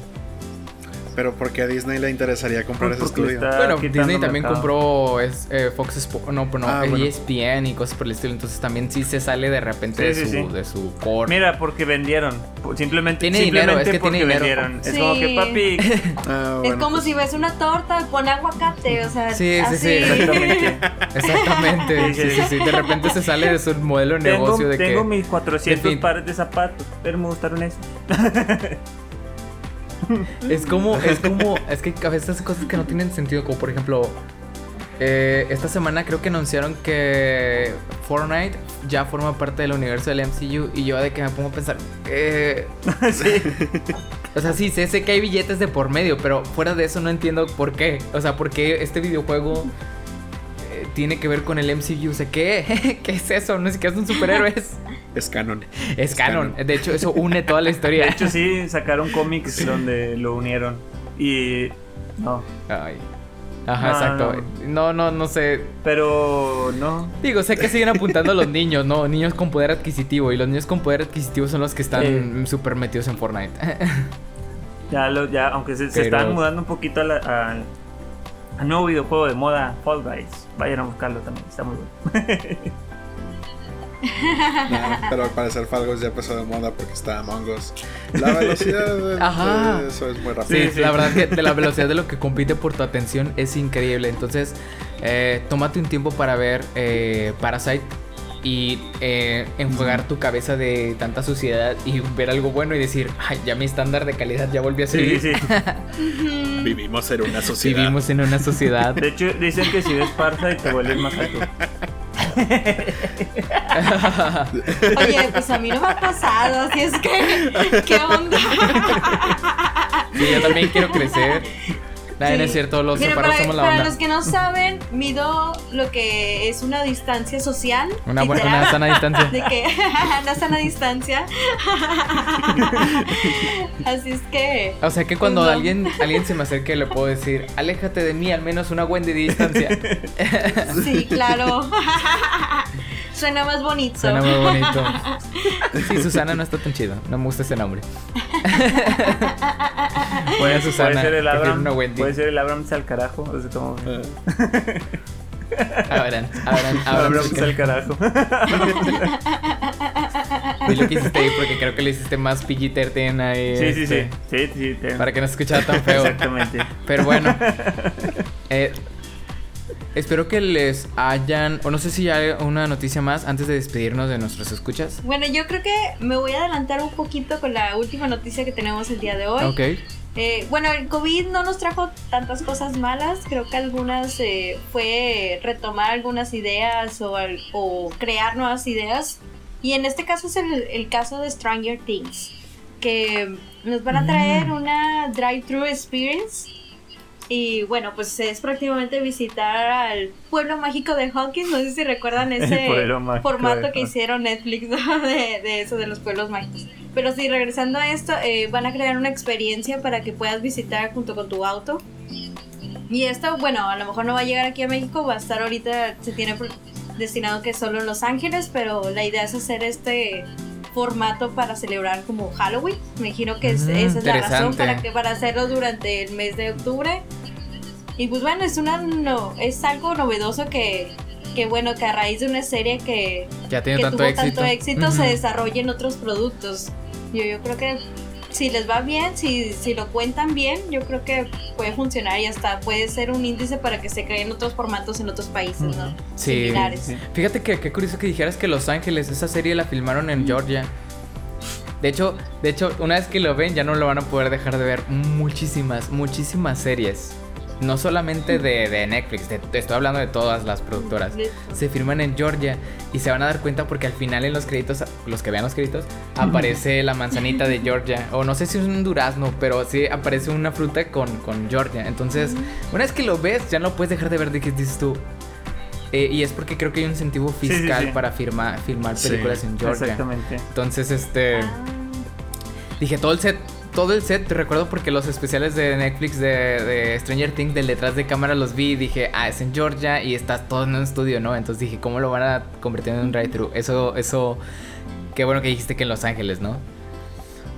Pero ¿por qué a Disney le interesaría comprar ese Pues le estudio? Bueno, Disney también mercado. compró es, eh, Fox Sports, no, pero no, Ah, eh, bueno. ESPN y cosas por el estilo, entonces también sí se sale de repente Sí, de, sí, su, sí. de su core. Mira, porque vendieron. Simplemente, Tiene dinero, simplemente es que porque tiene dinero. vendieron. Es Sí. como que papi. Ah, Es bueno, como pues, si ves una torta con aguacate, o sea, Sí, sí, así. sí, Exactamente. Exactamente, sí, sí, sí, de repente se sale de su modelo de Tengo, negocio de tengo que... mis 400 de fin. pares de zapatos, pero me gustaron esos. Es como, es como, es que a veces cosas que no tienen sentido, como por ejemplo, eh, esta semana creo que anunciaron que Fortnite ya forma parte del universo del MCU y yo de que me pongo a pensar, eh, sí. o sea, sí, sé, sé que hay billetes de por medio, pero fuera de eso no entiendo por qué, o sea, por qué este videojuego eh, tiene que ver con el MCU, o sea, ¿qué? ¿Qué es eso? No es que son superhéroes, es canon. es canon, de hecho eso une toda la historia. De hecho, sí, sacaron cómics donde lo unieron. Y. No. Ay. Ajá, No, exacto. No, no, no sé. Pero no. Digo, sé que siguen apuntando a los niños, ¿no? Niños con poder adquisitivo. Y los niños con poder adquisitivo son los que están súper metidos en Fortnite. Ya, lo, ya aunque se, se Pero- están mudando un poquito a la- al, al nuevo videojuego de moda, Fall Guys. Vayan a buscarlo también, está muy bueno. No, pero al parecer Falgos ya pasó de moda porque está Among Us. La velocidad de, Ajá. de eso es muy rápido. Sí, Sí, sí. la verdad que de la velocidad de lo que compite por tu atención es increíble. Entonces, eh, tómate un tiempo para ver eh, Parasite y eh, enjuagar tu cabeza de tanta suciedad y ver algo bueno y decir, ay, ya mi estándar de calidad ya volvió a Sí, subir. sí. Ujú. Vivimos en una sociedad. Vivimos en una sociedad. De hecho, dicen que si ves Parsa y te vuelves más alto. Oye, pues a mí no me ha pasado, así es que, ¿qué onda? Sí, yo también quiero crecer. No Sí. es cierto, los Mira, separados para, somos la para onda. los que no saben, mido lo que es una distancia social. Una, buena, una sana distancia. De que una sana distancia. Así es que. O sea que cuando No. alguien, alguien se me acerque le puedo decir, aléjate de mí al menos una de distancia. Sí, claro. Suena más bonito. Suena muy bonito. Sí, Susana no está tan chido. No me gusta ese nombre. Buena Susana. Puede ser el Abraham. Puede ser el Abraham al carajo. O sea, como. Abraham, Abraham, Abraham. Abraham al carajo. Y lo que hiciste ahí porque creo que le hiciste más PG-13 ahí. Sí, sí, sí. este, Sí, sí. te- Para que no se escuchara tan feo. Exactamente. Pero bueno. eh, Espero que les hayan, o no sé si hay una noticia más antes de despedirnos de nuestros escuchas. Bueno, yo creo que me voy a adelantar un poquito con la última noticia que tenemos el día de hoy. Ok. Eh, bueno, el COVID no nos trajo tantas cosas malas, creo que algunas eh, fue retomar algunas ideas o, o, crear nuevas ideas. Y en este caso es el, el caso de Stranger Things, que nos van a traer mm. una drive-thru experience y bueno, pues es prácticamente visitar al pueblo mágico de Hawkins. No sé si recuerdan ese formato que hicieron Netflix de, eso, de los pueblos mágicos. Pero sí, regresando a esto, eh, van a crear una experiencia para que puedas visitar junto con tu auto. Y esto, bueno, a lo mejor no va a llegar aquí a México, va a estar ahorita, se tiene destinado que solo en Los Ángeles, pero la idea es hacer este formato para celebrar como Halloween. Me imagino que esa es la razón para que para hacerlo durante el mes de octubre. Y pues bueno, es una no, es algo novedoso que, que bueno, que a raíz de una serie que, ya tiene tanto tuvo éxito. tanto éxito se desarrollen otros productos. Yo, yo creo que si les va bien, si, si lo cuentan bien, yo creo que puede funcionar y hasta puede ser un índice para que se creen otros formatos en otros países, ¿no? Sí. Similares. Fíjate que qué curioso que dijeras que Los Ángeles, esa serie la filmaron en Georgia. De hecho, de hecho, una vez que lo ven ya no lo van a poder dejar de ver muchísimas, muchísimas series no solamente de, Netflix, estoy hablando de todas las productoras, se firman en Georgia y se van a dar cuenta porque al final en los créditos, los que vean los créditos, aparece la manzanita de Georgia, o no sé si es un durazno, pero sí aparece una fruta con, con Georgia. Entonces, una vez que lo ves, ya no puedes dejar de ver de qué dices tú. Eh, y es porque creo que hay un incentivo fiscal para firmar, filmar películas en Georgia. Exactamente. Entonces, este... Ah. Dije, todo el set todo el set, te recuerdo porque los especiales de Netflix de, Stranger Things del detrás de cámara los vi y dije, ah, es en Georgia y está todo en un estudio, ¿no? Entonces dije, ¿cómo lo van a convertir en un drive-thru? Eso, eso, qué bueno que dijiste que en Los Ángeles, ¿no?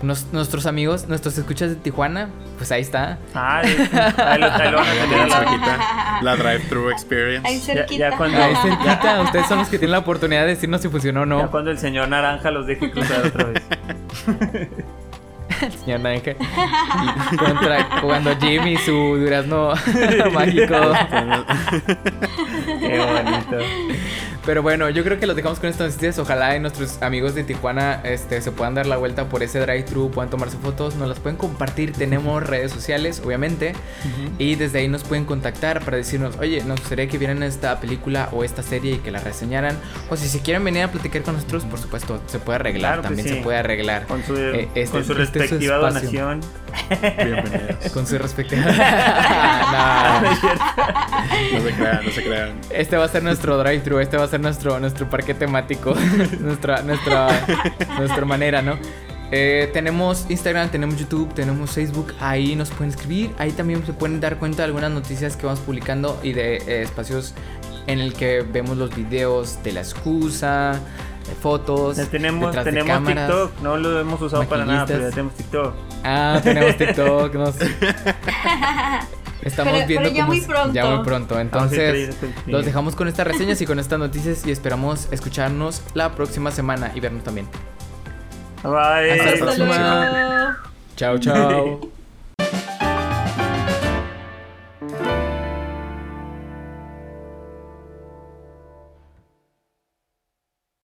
nuestros amigos, nuestros escuchas de Tijuana, pues ahí está. Ah, ahí lo, ahí lo La drive-thru experience. Ahí cerquita. ahí cerquita. Ustedes son los que tienen la oportunidad de decirnos si funcionó o no. Ya cuando el señor Naranja los deje cruzar otra vez. señor Naranja. Contra, jugando Jimmy su durazno mágico. Qué bonito. Pero bueno, yo creo que los dejamos con estas noticias. Ojalá nuestros amigos de Tijuana este, se puedan dar la vuelta por ese drive-thru, puedan tomarse fotos, nos las pueden compartir. Tenemos redes sociales, obviamente. Y desde ahí nos pueden contactar para decirnos, oye, nos gustaría que vieran esta película o esta serie y que la reseñaran. O si se quieren venir a platicar con nosotros, por supuesto, se puede arreglar. También se puede arreglar. Con su, eh, este, con su este respectiva donación. Bienvenidos. Con su respectiva. no. no se crean, no se crean. Este va a ser nuestro drive-thru. Este va a ser nuestro, nuestro parque temático, nuestra, nuestra, nuestra manera, ¿no? Eh, tenemos Instagram, tenemos YouTube, tenemos Facebook, ahí nos pueden escribir, ahí también se pueden dar cuenta de algunas noticias que vamos publicando y de eh, espacios en el que vemos los videos de la excusa, de fotos. Ya tenemos tenemos TikTok, no lo hemos usado para nada, pero ya tenemos TikTok. Ah, tenemos TikTok, no Estamos viendo ya muy pronto. Ya muy pronto. Entonces, los dejamos con estas reseñas y con estas noticias y esperamos escucharnos la próxima semana y vernos también. Bye. Hasta la próxima. Chao, chao.